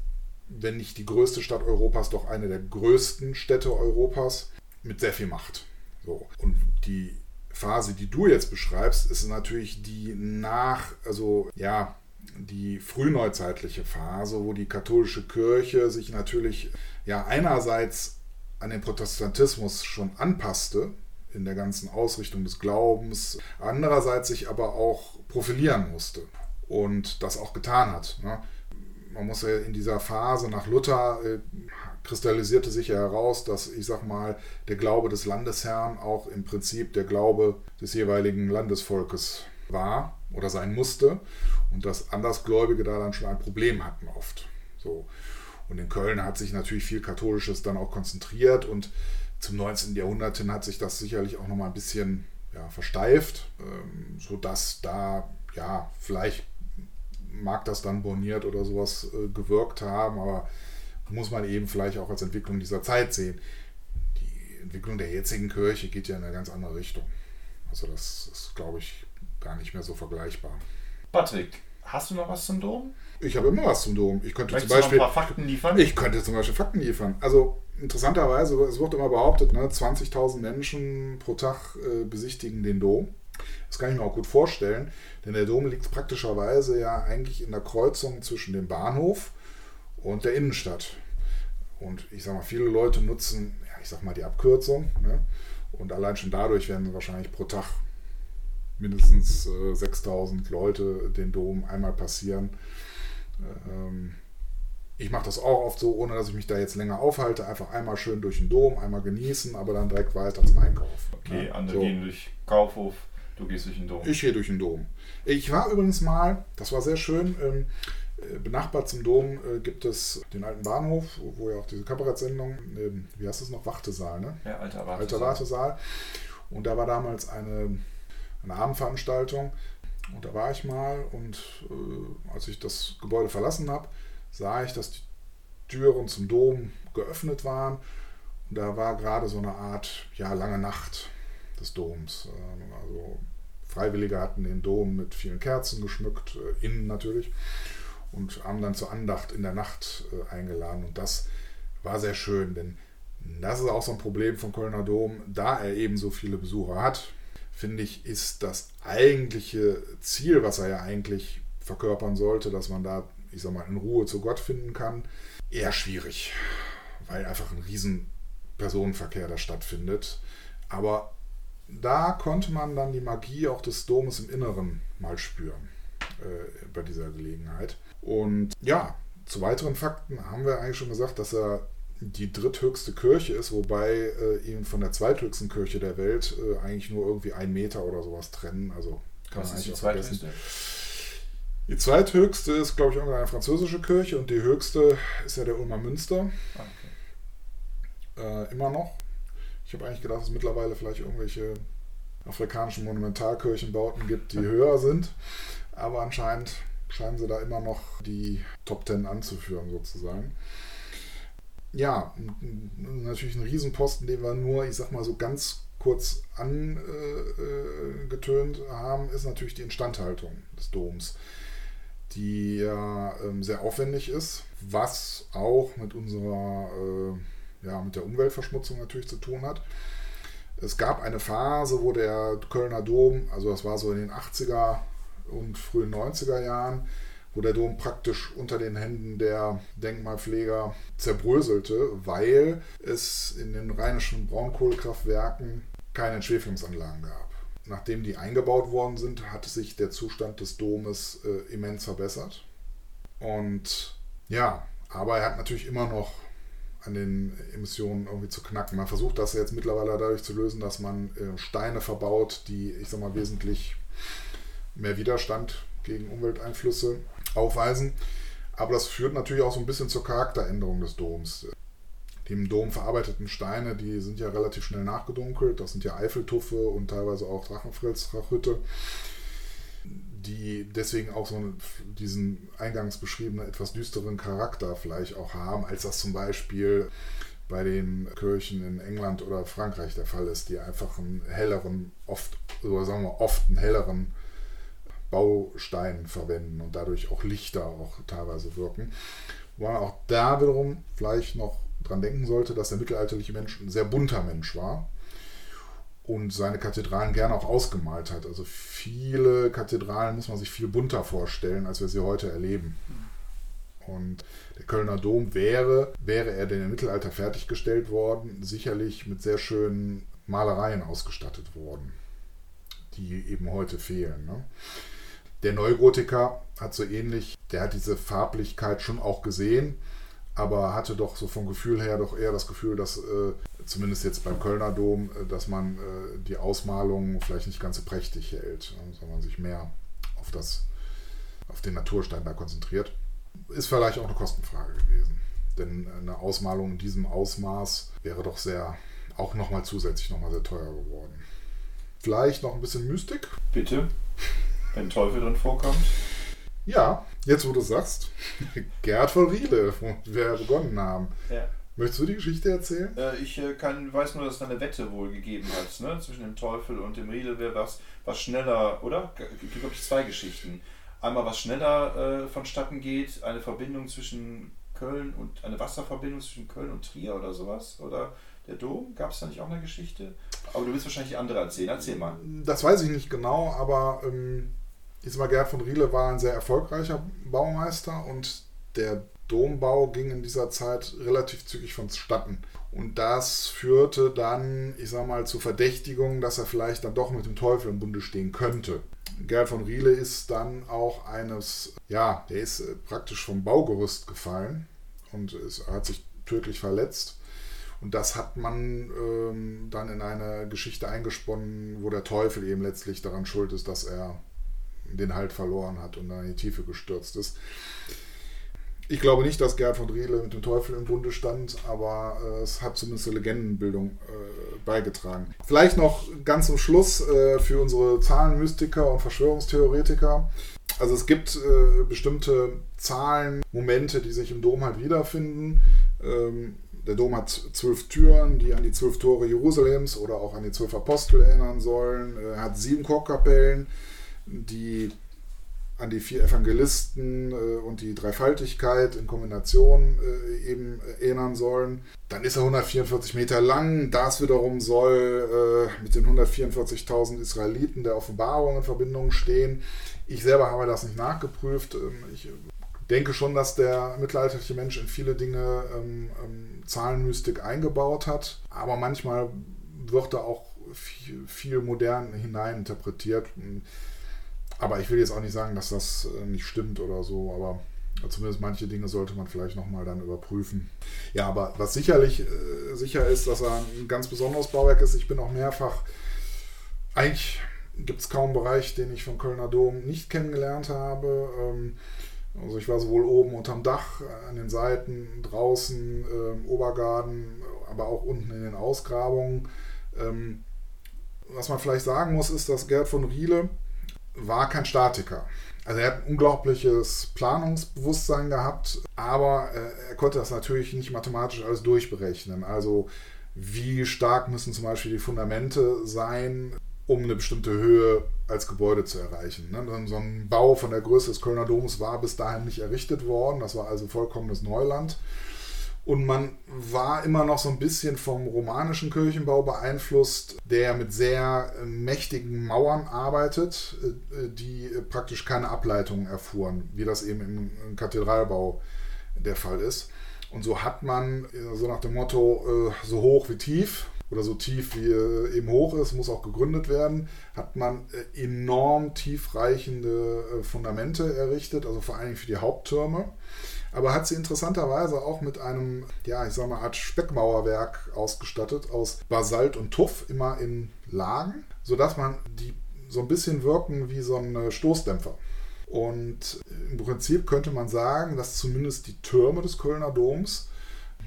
Speaker 2: wenn nicht die größte Stadt Europas, doch eine der größten Städte Europas mit sehr viel Macht. So. Und die Phase, die du jetzt beschreibst, ist natürlich die nach, also ja, die frühneuzeitliche Phase, wo die katholische Kirche sich natürlich ja einerseits an den Protestantismus schon anpasste in der ganzen Ausrichtung des Glaubens, andererseits sich aber auch profilieren musste und das auch getan hat. Ne? Man muss ja in dieser Phase nach Luther äh, kristallisierte sich ja heraus, dass ich sag mal, der Glaube des Landesherrn auch im Prinzip der Glaube des jeweiligen Landesvolkes war oder sein musste und dass Andersgläubige da dann schon ein Problem hatten oft. So. Und in Köln hat sich natürlich viel Katholisches dann auch konzentriert und zum 19. Jahrhundert hin hat sich das sicherlich auch nochmal ein bisschen ja, versteift, ähm, sodass da ja vielleicht mag das dann borniert oder sowas äh, gewirkt haben, aber muss man eben vielleicht auch als Entwicklung dieser Zeit sehen. Die Entwicklung der jetzigen Kirche geht ja in eine ganz andere Richtung. Also das ist, glaube ich, gar nicht mehr so vergleichbar.
Speaker 1: Patrick, hast du noch was zum Dom?
Speaker 2: Ich habe immer was zum Dom. Ich könnte
Speaker 1: Möchtest
Speaker 2: zum Beispiel
Speaker 1: ein paar Fakten liefern?
Speaker 2: Ich könnte zum Beispiel Fakten liefern. Also interessanterweise, es wird immer behauptet, ne, 20.000 Menschen pro Tag äh, besichtigen den Dom. Das kann ich mir auch gut vorstellen, denn der Dom liegt praktischerweise ja eigentlich in der Kreuzung zwischen dem Bahnhof und der Innenstadt. Und ich sag mal, viele Leute nutzen, ja, ich sag mal, die Abkürzung. Ne? Und allein schon dadurch werden wahrscheinlich pro Tag mindestens äh, 6000 Leute den Dom einmal passieren. Ähm, ich mache das auch oft so, ohne dass ich mich da jetzt länger aufhalte. Einfach einmal schön durch den Dom, einmal genießen, aber dann direkt weiter zum Einkauf.
Speaker 1: Okay,
Speaker 2: Ja,
Speaker 1: andere
Speaker 2: so.
Speaker 1: gehen durch Kaufhof, du gehst durch den Dom.
Speaker 2: Ich gehe durch den Dom. Ich war übrigens mal, das war sehr schön, ähm, äh, benachbart zum Dom äh, gibt es den alten Bahnhof, wo ja auch diese Kabarettsendung, ähm, wie heißt es noch, Wartesaal, ne?
Speaker 1: ja, alter Warte.
Speaker 2: Alter Wartesaal. Und da war damals eine, eine Abendveranstaltung. Und da war ich mal und äh, als ich das Gebäude verlassen habe, sah ich, dass die Türen zum Dom geöffnet waren. Und da war gerade so eine Art, ja, lange Nacht des Doms. Ähm, also Freiwillige hatten den Dom mit vielen Kerzen geschmückt, äh, innen natürlich. Und haben dann zur Andacht in der Nacht äh, eingeladen. Und das war sehr schön, denn das ist auch so ein Problem vom Kölner Dom, da er eben so viele Besucher hat, finde ich, ist das eigentliche Ziel, was er ja eigentlich verkörpern sollte, dass man da, ich sag mal, in Ruhe zu Gott finden kann, eher schwierig, weil einfach ein riesen Personenverkehr da stattfindet. Aber da konnte man dann die Magie auch des Domes im Inneren mal spüren äh, bei dieser Gelegenheit. Und ja, zu weiteren Fakten haben wir eigentlich schon gesagt, dass er die dritthöchste Kirche ist, wobei äh, ihn von der zweithöchsten Kirche der Welt äh, eigentlich nur irgendwie ein Meter oder sowas trennen. Also kann
Speaker 1: Was
Speaker 2: man
Speaker 1: ist die
Speaker 2: eigentlich auch vergessen.
Speaker 1: zweithöchste?
Speaker 2: Die zweithöchste ist, glaube ich, irgendeine französische Kirche und die höchste ist ja der Ulmer Münster.
Speaker 1: Ah, okay.
Speaker 2: Äh, immer noch. Ich habe eigentlich gedacht, dass es mittlerweile vielleicht irgendwelche afrikanischen Monumentalkirchenbauten gibt, die höher sind. Aber anscheinend scheinen sie da immer noch die Top Ten anzuführen, sozusagen. Ja, natürlich ein Riesenposten, den wir nur, ich sag mal, so ganz kurz angetönt haben, ist natürlich die Instandhaltung des Doms, die ja ähm, sehr aufwendig ist, was auch mit unserer, äh, ja, mit der Umweltverschmutzung natürlich zu tun hat. Es gab eine Phase, wo der Kölner Dom, also das war so in den 80er und frühen 90er Jahren, wo der Dom praktisch unter den Händen der Denkmalpfleger zerbröselte, weil es in den rheinischen Braunkohlekraftwerken keine Entschwefelungsanlagen gab. Nachdem die eingebaut worden sind, hat sich der Zustand des Domes äh, immens verbessert. Und ja, aber er hat natürlich immer noch an den Emissionen irgendwie zu knacken. Man versucht das jetzt mittlerweile dadurch zu lösen, dass man äh, Steine verbaut, die, ich sag mal, wesentlich mehr Widerstand gegen Umwelteinflüsse aufweisen. Aber das führt natürlich auch so ein bisschen zur Charakteränderung des Doms. Die im Dom verarbeiteten Steine, die sind ja relativ schnell nachgedunkelt. Das sind ja Eiffeltuffe und teilweise auch Drachenfelsrachhütte, die deswegen auch so einen, diesen eingangs beschriebenen etwas düsteren Charakter vielleicht auch haben, als das zum Beispiel bei den Kirchen in England oder Frankreich der Fall ist, die einfach einen helleren, oft, oder sagen wir oft einen helleren Baustein verwenden und dadurch auch Lichter auch teilweise wirken. Wo man auch da wiederum vielleicht noch dran denken sollte, dass der mittelalterliche Mensch ein sehr bunter Mensch war und seine Kathedralen gerne auch ausgemalt hat. Also viele Kathedralen muss man sich viel bunter vorstellen, als wir sie heute erleben. Und der Kölner Dom wäre, wäre er denn im Mittelalter fertiggestellt worden, sicherlich mit sehr schönen Malereien ausgestattet worden, die eben heute fehlen. Ne? Der Neugotiker hat so ähnlich, der hat diese Farblichkeit schon auch gesehen, aber hatte doch so vom Gefühl her doch eher das Gefühl, dass äh, zumindest jetzt beim Kölner Dom, äh, dass man äh, die Ausmalung vielleicht nicht ganz so prächtig hält, sondern sich mehr auf das, auf den Naturstein da konzentriert. Ist vielleicht auch eine Kostenfrage gewesen. Denn eine Ausmalung in diesem Ausmaß wäre doch sehr, auch nochmal zusätzlich nochmal sehr teuer geworden. vielleicht noch ein bisschen Mystik.
Speaker 1: Bitte, wenn Teufel drin vorkommt.
Speaker 2: Ja, jetzt wo du sagst, Gerd von Riele, wo wir begonnen haben.
Speaker 1: Ja.
Speaker 2: Möchtest du die Geschichte erzählen?
Speaker 1: Äh, ich äh, kann, weiß nur, dass es da eine Wette wohl gegeben hat, ne? zwischen dem Teufel und dem Riedel, wer was, was schneller, oder? Es gibt, glaube ich, zwei Geschichten. Einmal, was schneller äh, vonstatten geht, eine Verbindung zwischen Köln und eine Wasserverbindung zwischen Köln und Trier oder sowas. Oder der Dom? Gab es da nicht auch eine Geschichte? Aber du willst wahrscheinlich die andere erzählen. Erzähl mal.
Speaker 2: Das weiß ich nicht genau, aber ähm, ich sag mal, Gerd von Riele war ein sehr erfolgreicher Baumeister und der Dombau ging in dieser Zeit relativ zügig vonstatten. Und das führte dann, ich sag mal, zu Verdächtigungen, dass er vielleicht dann doch mit dem Teufel im Bunde stehen könnte. Gerd von Riele ist dann auch eines, ja, der ist äh, praktisch vom Baugerüst gefallen und ist, hat sich tödlich verletzt. Und das hat man ähm, dann in eine Geschichte eingesponnen, wo der Teufel eben letztlich daran schuld ist, dass er den Halt verloren hat und dann in die Tiefe gestürzt ist. Ich glaube nicht, dass Gerd von Riele mit dem Teufel im Bunde stand, aber äh, es hat zumindest zur Legendenbildung äh, beigetragen. Vielleicht noch ganz zum Schluss äh, für unsere Zahlenmystiker und Verschwörungstheoretiker. Also es gibt äh, bestimmte Zahlenmomente, die sich im Dom halt wiederfinden. Ähm, der Dom hat zwölf Türen, die an die zwölf Tore Jerusalems oder auch an die zwölf Apostel erinnern sollen. Er hat sieben Chorkapellen, die an die vier Evangelisten äh, und die Dreifaltigkeit in Kombination äh, eben erinnern sollen. Dann ist er 144 Meter lang. Das wiederum soll äh, mit den 144.000 Israeliten der Offenbarung in Verbindung stehen. Ich selber habe das nicht nachgeprüft. Ähm, ich denke schon, dass der mittelalterliche Mensch in viele Dinge ähm, ähm, Zahlenmystik eingebaut hat. Aber manchmal wird da auch viel, viel modern hineininterpretiert. Aber ich will jetzt auch nicht sagen, dass das äh, nicht stimmt oder so, aber zumindest manche Dinge sollte man vielleicht nochmal dann überprüfen. Ja, aber was sicherlich äh, sicher ist, dass er ein ganz besonderes Bauwerk ist. Ich bin auch mehrfach, eigentlich gibt es kaum einen Bereich, den ich vom Kölner Dom nicht kennengelernt habe. Ähm, also ich war sowohl oben unterm Dach, an den Seiten, draußen, äh, Obergarten, aber auch unten in den Ausgrabungen. Ähm, was man vielleicht sagen muss, ist, dass Gerd von Riele war kein Statiker. Also er hat ein unglaubliches Planungsbewusstsein gehabt, aber äh, er konnte das natürlich nicht mathematisch alles durchberechnen. Also wie stark müssen zum Beispiel die Fundamente sein, um eine bestimmte Höhe als Gebäude zu erreichen. Ne? So ein Bau von der Größe des Kölner Doms war bis dahin nicht errichtet worden. Das war also vollkommenes Neuland. Und man war immer noch so ein bisschen vom romanischen Kirchenbau beeinflusst, der mit sehr äh, mächtigen Mauern arbeitet, äh, die praktisch keine Ableitung erfuhren, wie das eben im Kathedralbau der Fall ist. Und so hat man, äh, so nach dem Motto, so hoch wie tief oder so tief wie eben hoch ist, muss auch gegründet werden, hat man enorm tiefreichende Fundamente errichtet, also vor allem für die Haupttürme aber hat sie interessanterweise auch mit einem, ja, ich sag mal, Art Speckmauerwerk ausgestattet aus Basalt und Tuff, immer in Lagen, sodass man die so ein bisschen wirken wie so ein Stoßdämpfer. Und im Prinzip könnte man sagen, dass zumindest die Türme des Kölner Doms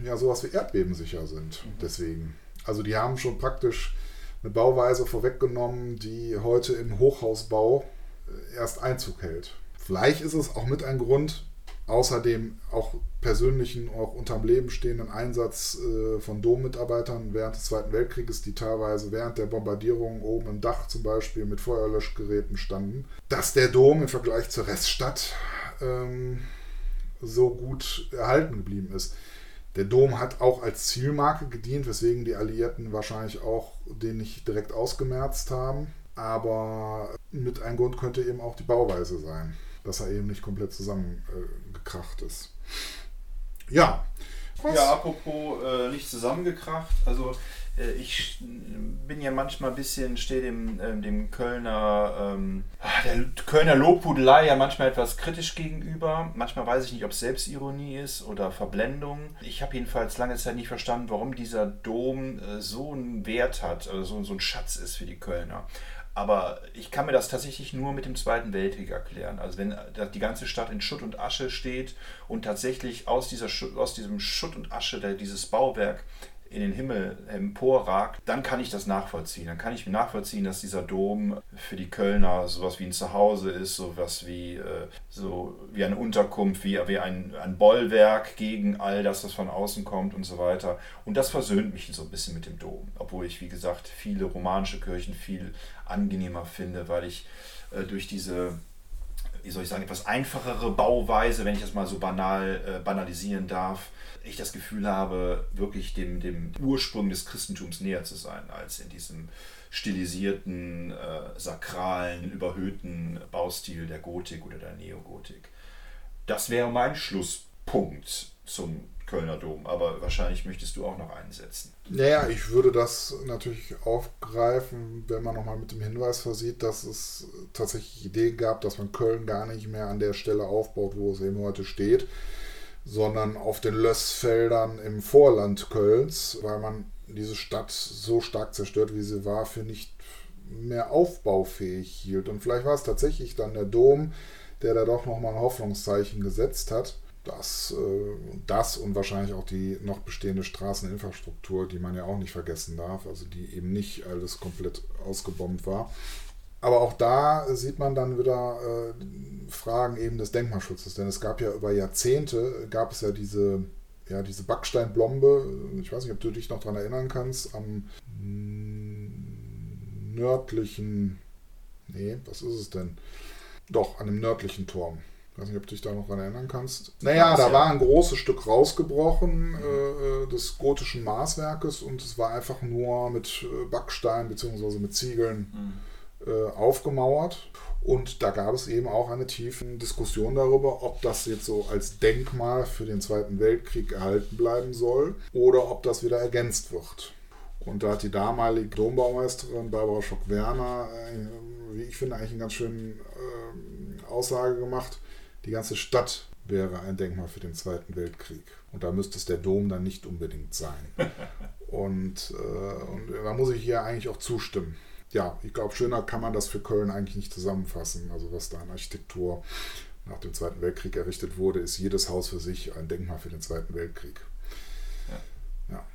Speaker 2: ja sowas wie erdbebensicher sind. Mhm. Deswegen. Also die haben schon praktisch eine Bauweise vorweggenommen, die heute im Hochhausbau äh, erst Einzug hält. Vielleicht ist es auch mit ein Grund, Außerdem auch persönlichen, auch unterm Leben stehenden Einsatz äh, von Dommitarbeitern während des Zweiten Weltkrieges, die teilweise während der Bombardierung oben im Dach zum Beispiel mit Feuerlöschgeräten standen, dass der Dom im Vergleich zur Reststadt ähm, so gut erhalten geblieben ist. Der Dom hat auch als Zielmarke gedient, weswegen die Alliierten wahrscheinlich auch den nicht direkt ausgemerzt haben. Aber mit einem Grund könnte eben auch die Bauweise sein dass er eben nicht komplett zusammengekracht äh, ist. Ja.
Speaker 1: Was? Ja, apropos äh, nicht zusammengekracht, also äh, ich bin ja manchmal ein bisschen, stehe dem, äh, dem Kölner, ähm, ah, der Kölner Lobhudelei ja manchmal etwas kritisch gegenüber. Manchmal weiß ich nicht, ob es Selbstironie ist oder Verblendung. Ich habe jedenfalls lange Zeit nicht verstanden, warum dieser Dom äh, so einen Wert hat, also so, so ein Schatz ist für die Kölner. Aber ich kann mir das tatsächlich nur mit dem Zweiten Weltkrieg erklären. Also wenn die ganze Stadt in Schutt und Asche steht und tatsächlich aus, dieser, aus diesem Schutt und Asche der, dieses Bauwerk in den Himmel emporragt, dann kann ich das nachvollziehen. Dann kann ich nachvollziehen, dass dieser Dom für die Kölner sowas wie ein Zuhause ist, sowas wie, äh, so wie eine Unterkunft, wie, wie ein, ein Bollwerk gegen all das, was von außen kommt und so weiter. Und das versöhnt mich so ein bisschen mit dem Dom. Obwohl ich, wie gesagt, viele romanische Kirchen viel angenehmer finde, weil ich äh, durch diese wie soll ich sagen, etwas einfachere Bauweise, wenn ich das mal so banal äh, banalisieren darf, ich das Gefühl habe, wirklich dem, dem Ursprung des Christentums näher zu sein, als in diesem stilisierten, äh, sakralen, überhöhten Baustil der Gotik oder der Neogotik. Das wäre mein Schlusspunkt zum Kölner Dom, aber wahrscheinlich möchtest du auch noch einsetzen.
Speaker 2: Naja, ich würde das natürlich aufgreifen, wenn man nochmal mit dem Hinweis versieht, dass es tatsächlich Ideen gab, dass man Köln gar nicht mehr an der Stelle aufbaut, wo es eben heute steht, sondern auf den Lössfeldern im Vorland Kölns, weil man diese Stadt so stark zerstört, wie sie war, für nicht mehr aufbaufähig hielt. Und vielleicht war es tatsächlich dann der Dom, der da doch nochmal ein Hoffnungszeichen gesetzt hat das, äh, das und wahrscheinlich auch die noch bestehende Straßeninfrastruktur, die man ja auch nicht vergessen darf, also die eben nicht alles komplett ausgebombt war. Aber auch da sieht man dann wieder äh, Fragen eben des Denkmalschutzes, denn es gab ja über Jahrzehnte, gab es ja diese, ja, diese Backsteinblombe, ich weiß nicht, ob du dich noch daran erinnern kannst, am nördlichen, nee, was ist es denn? Doch, an dem nördlichen Turm ich weiß nicht, ob du dich da noch daran erinnern kannst. Naja, da war ein großes Stück rausgebrochen äh, des gotischen Maßwerkes und es war einfach nur mit äh, Backstein bzw. mit Ziegeln mhm. Äh, aufgemauert. Und da gab es eben auch eine tiefe Diskussion darüber, ob das jetzt so als Denkmal für den Zweiten Weltkrieg erhalten bleiben soll oder ob das wieder ergänzt wird. Und da hat die damalige Dombaumeisterin Barbara Schock-Werner, äh, wie ich finde, eigentlich eine ganz schöne äh, Aussage gemacht die ganze Stadt wäre ein Denkmal für den Zweiten Weltkrieg. Und da müsste es der Dom dann nicht unbedingt sein. und, äh, und da muss ich hier eigentlich auch zustimmen. Ja, ich glaube, schöner kann man das für Köln eigentlich nicht zusammenfassen. Also was da an Architektur nach dem Zweiten Weltkrieg errichtet wurde, ist jedes Haus für sich ein Denkmal für den Zweiten Weltkrieg.
Speaker 1: Ja. ja.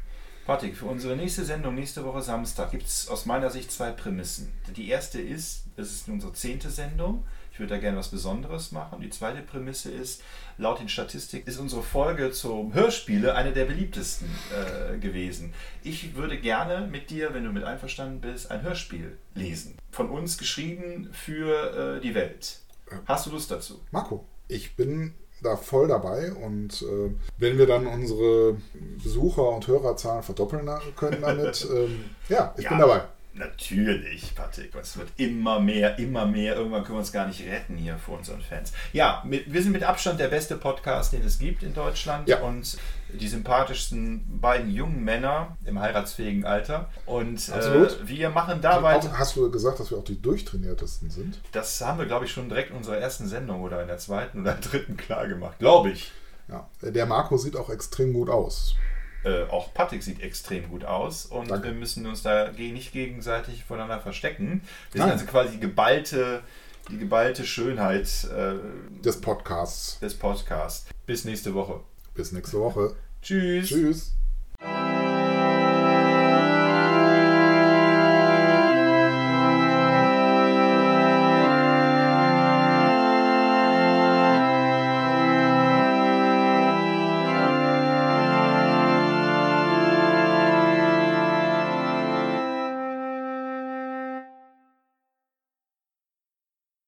Speaker 1: Patrick, für unsere nächste Sendung, nächste Woche Samstag, gibt es aus meiner Sicht zwei Prämissen. Die erste ist, das ist unsere zehnte Sendung. Ich würde da gerne was Besonderes machen. Die zweite Prämisse ist, laut den Statistiken ist unsere Folge zum Hörspiele eine der beliebtesten äh, gewesen. Ich würde gerne mit dir, wenn du mit einverstanden bist, ein Hörspiel lesen. Von uns geschrieben für äh, die Welt. Hast du Lust dazu?
Speaker 2: Marco, ich bin da voll dabei und äh, wenn wir dann unsere Besucher- und Hörerzahlen verdoppeln können damit, ähm, ja, ich ja, bin dabei.
Speaker 1: Natürlich, Patrick. Es wird immer mehr, immer mehr. Irgendwann können wir uns gar nicht retten hier vor unseren Fans. Ja, mit, wir sind mit Abstand der beste Podcast, den es gibt in Deutschland. Ja. Und die sympathischsten beiden jungen Männer im heiratsfähigen Alter. Und äh, wir machen dabei.
Speaker 2: Hast du gesagt, dass wir auch die durchtrainiertesten sind?
Speaker 1: Das haben wir, glaube ich, schon direkt in unserer ersten Sendung oder in der zweiten oder dritten klar gemacht. Glaube ich.
Speaker 2: Ja, der Marco sieht auch extrem gut aus.
Speaker 1: Äh, auch Patrick sieht extrem gut aus und Danke. wir müssen uns da nicht gegenseitig voneinander verstecken. Wir sind also quasi die geballte, die geballte Schönheit
Speaker 2: äh, des Podcasts.
Speaker 1: Des Podcasts. Bis nächste Woche.
Speaker 2: Bis nächste Woche.
Speaker 1: Tschüss.
Speaker 2: Tschüss.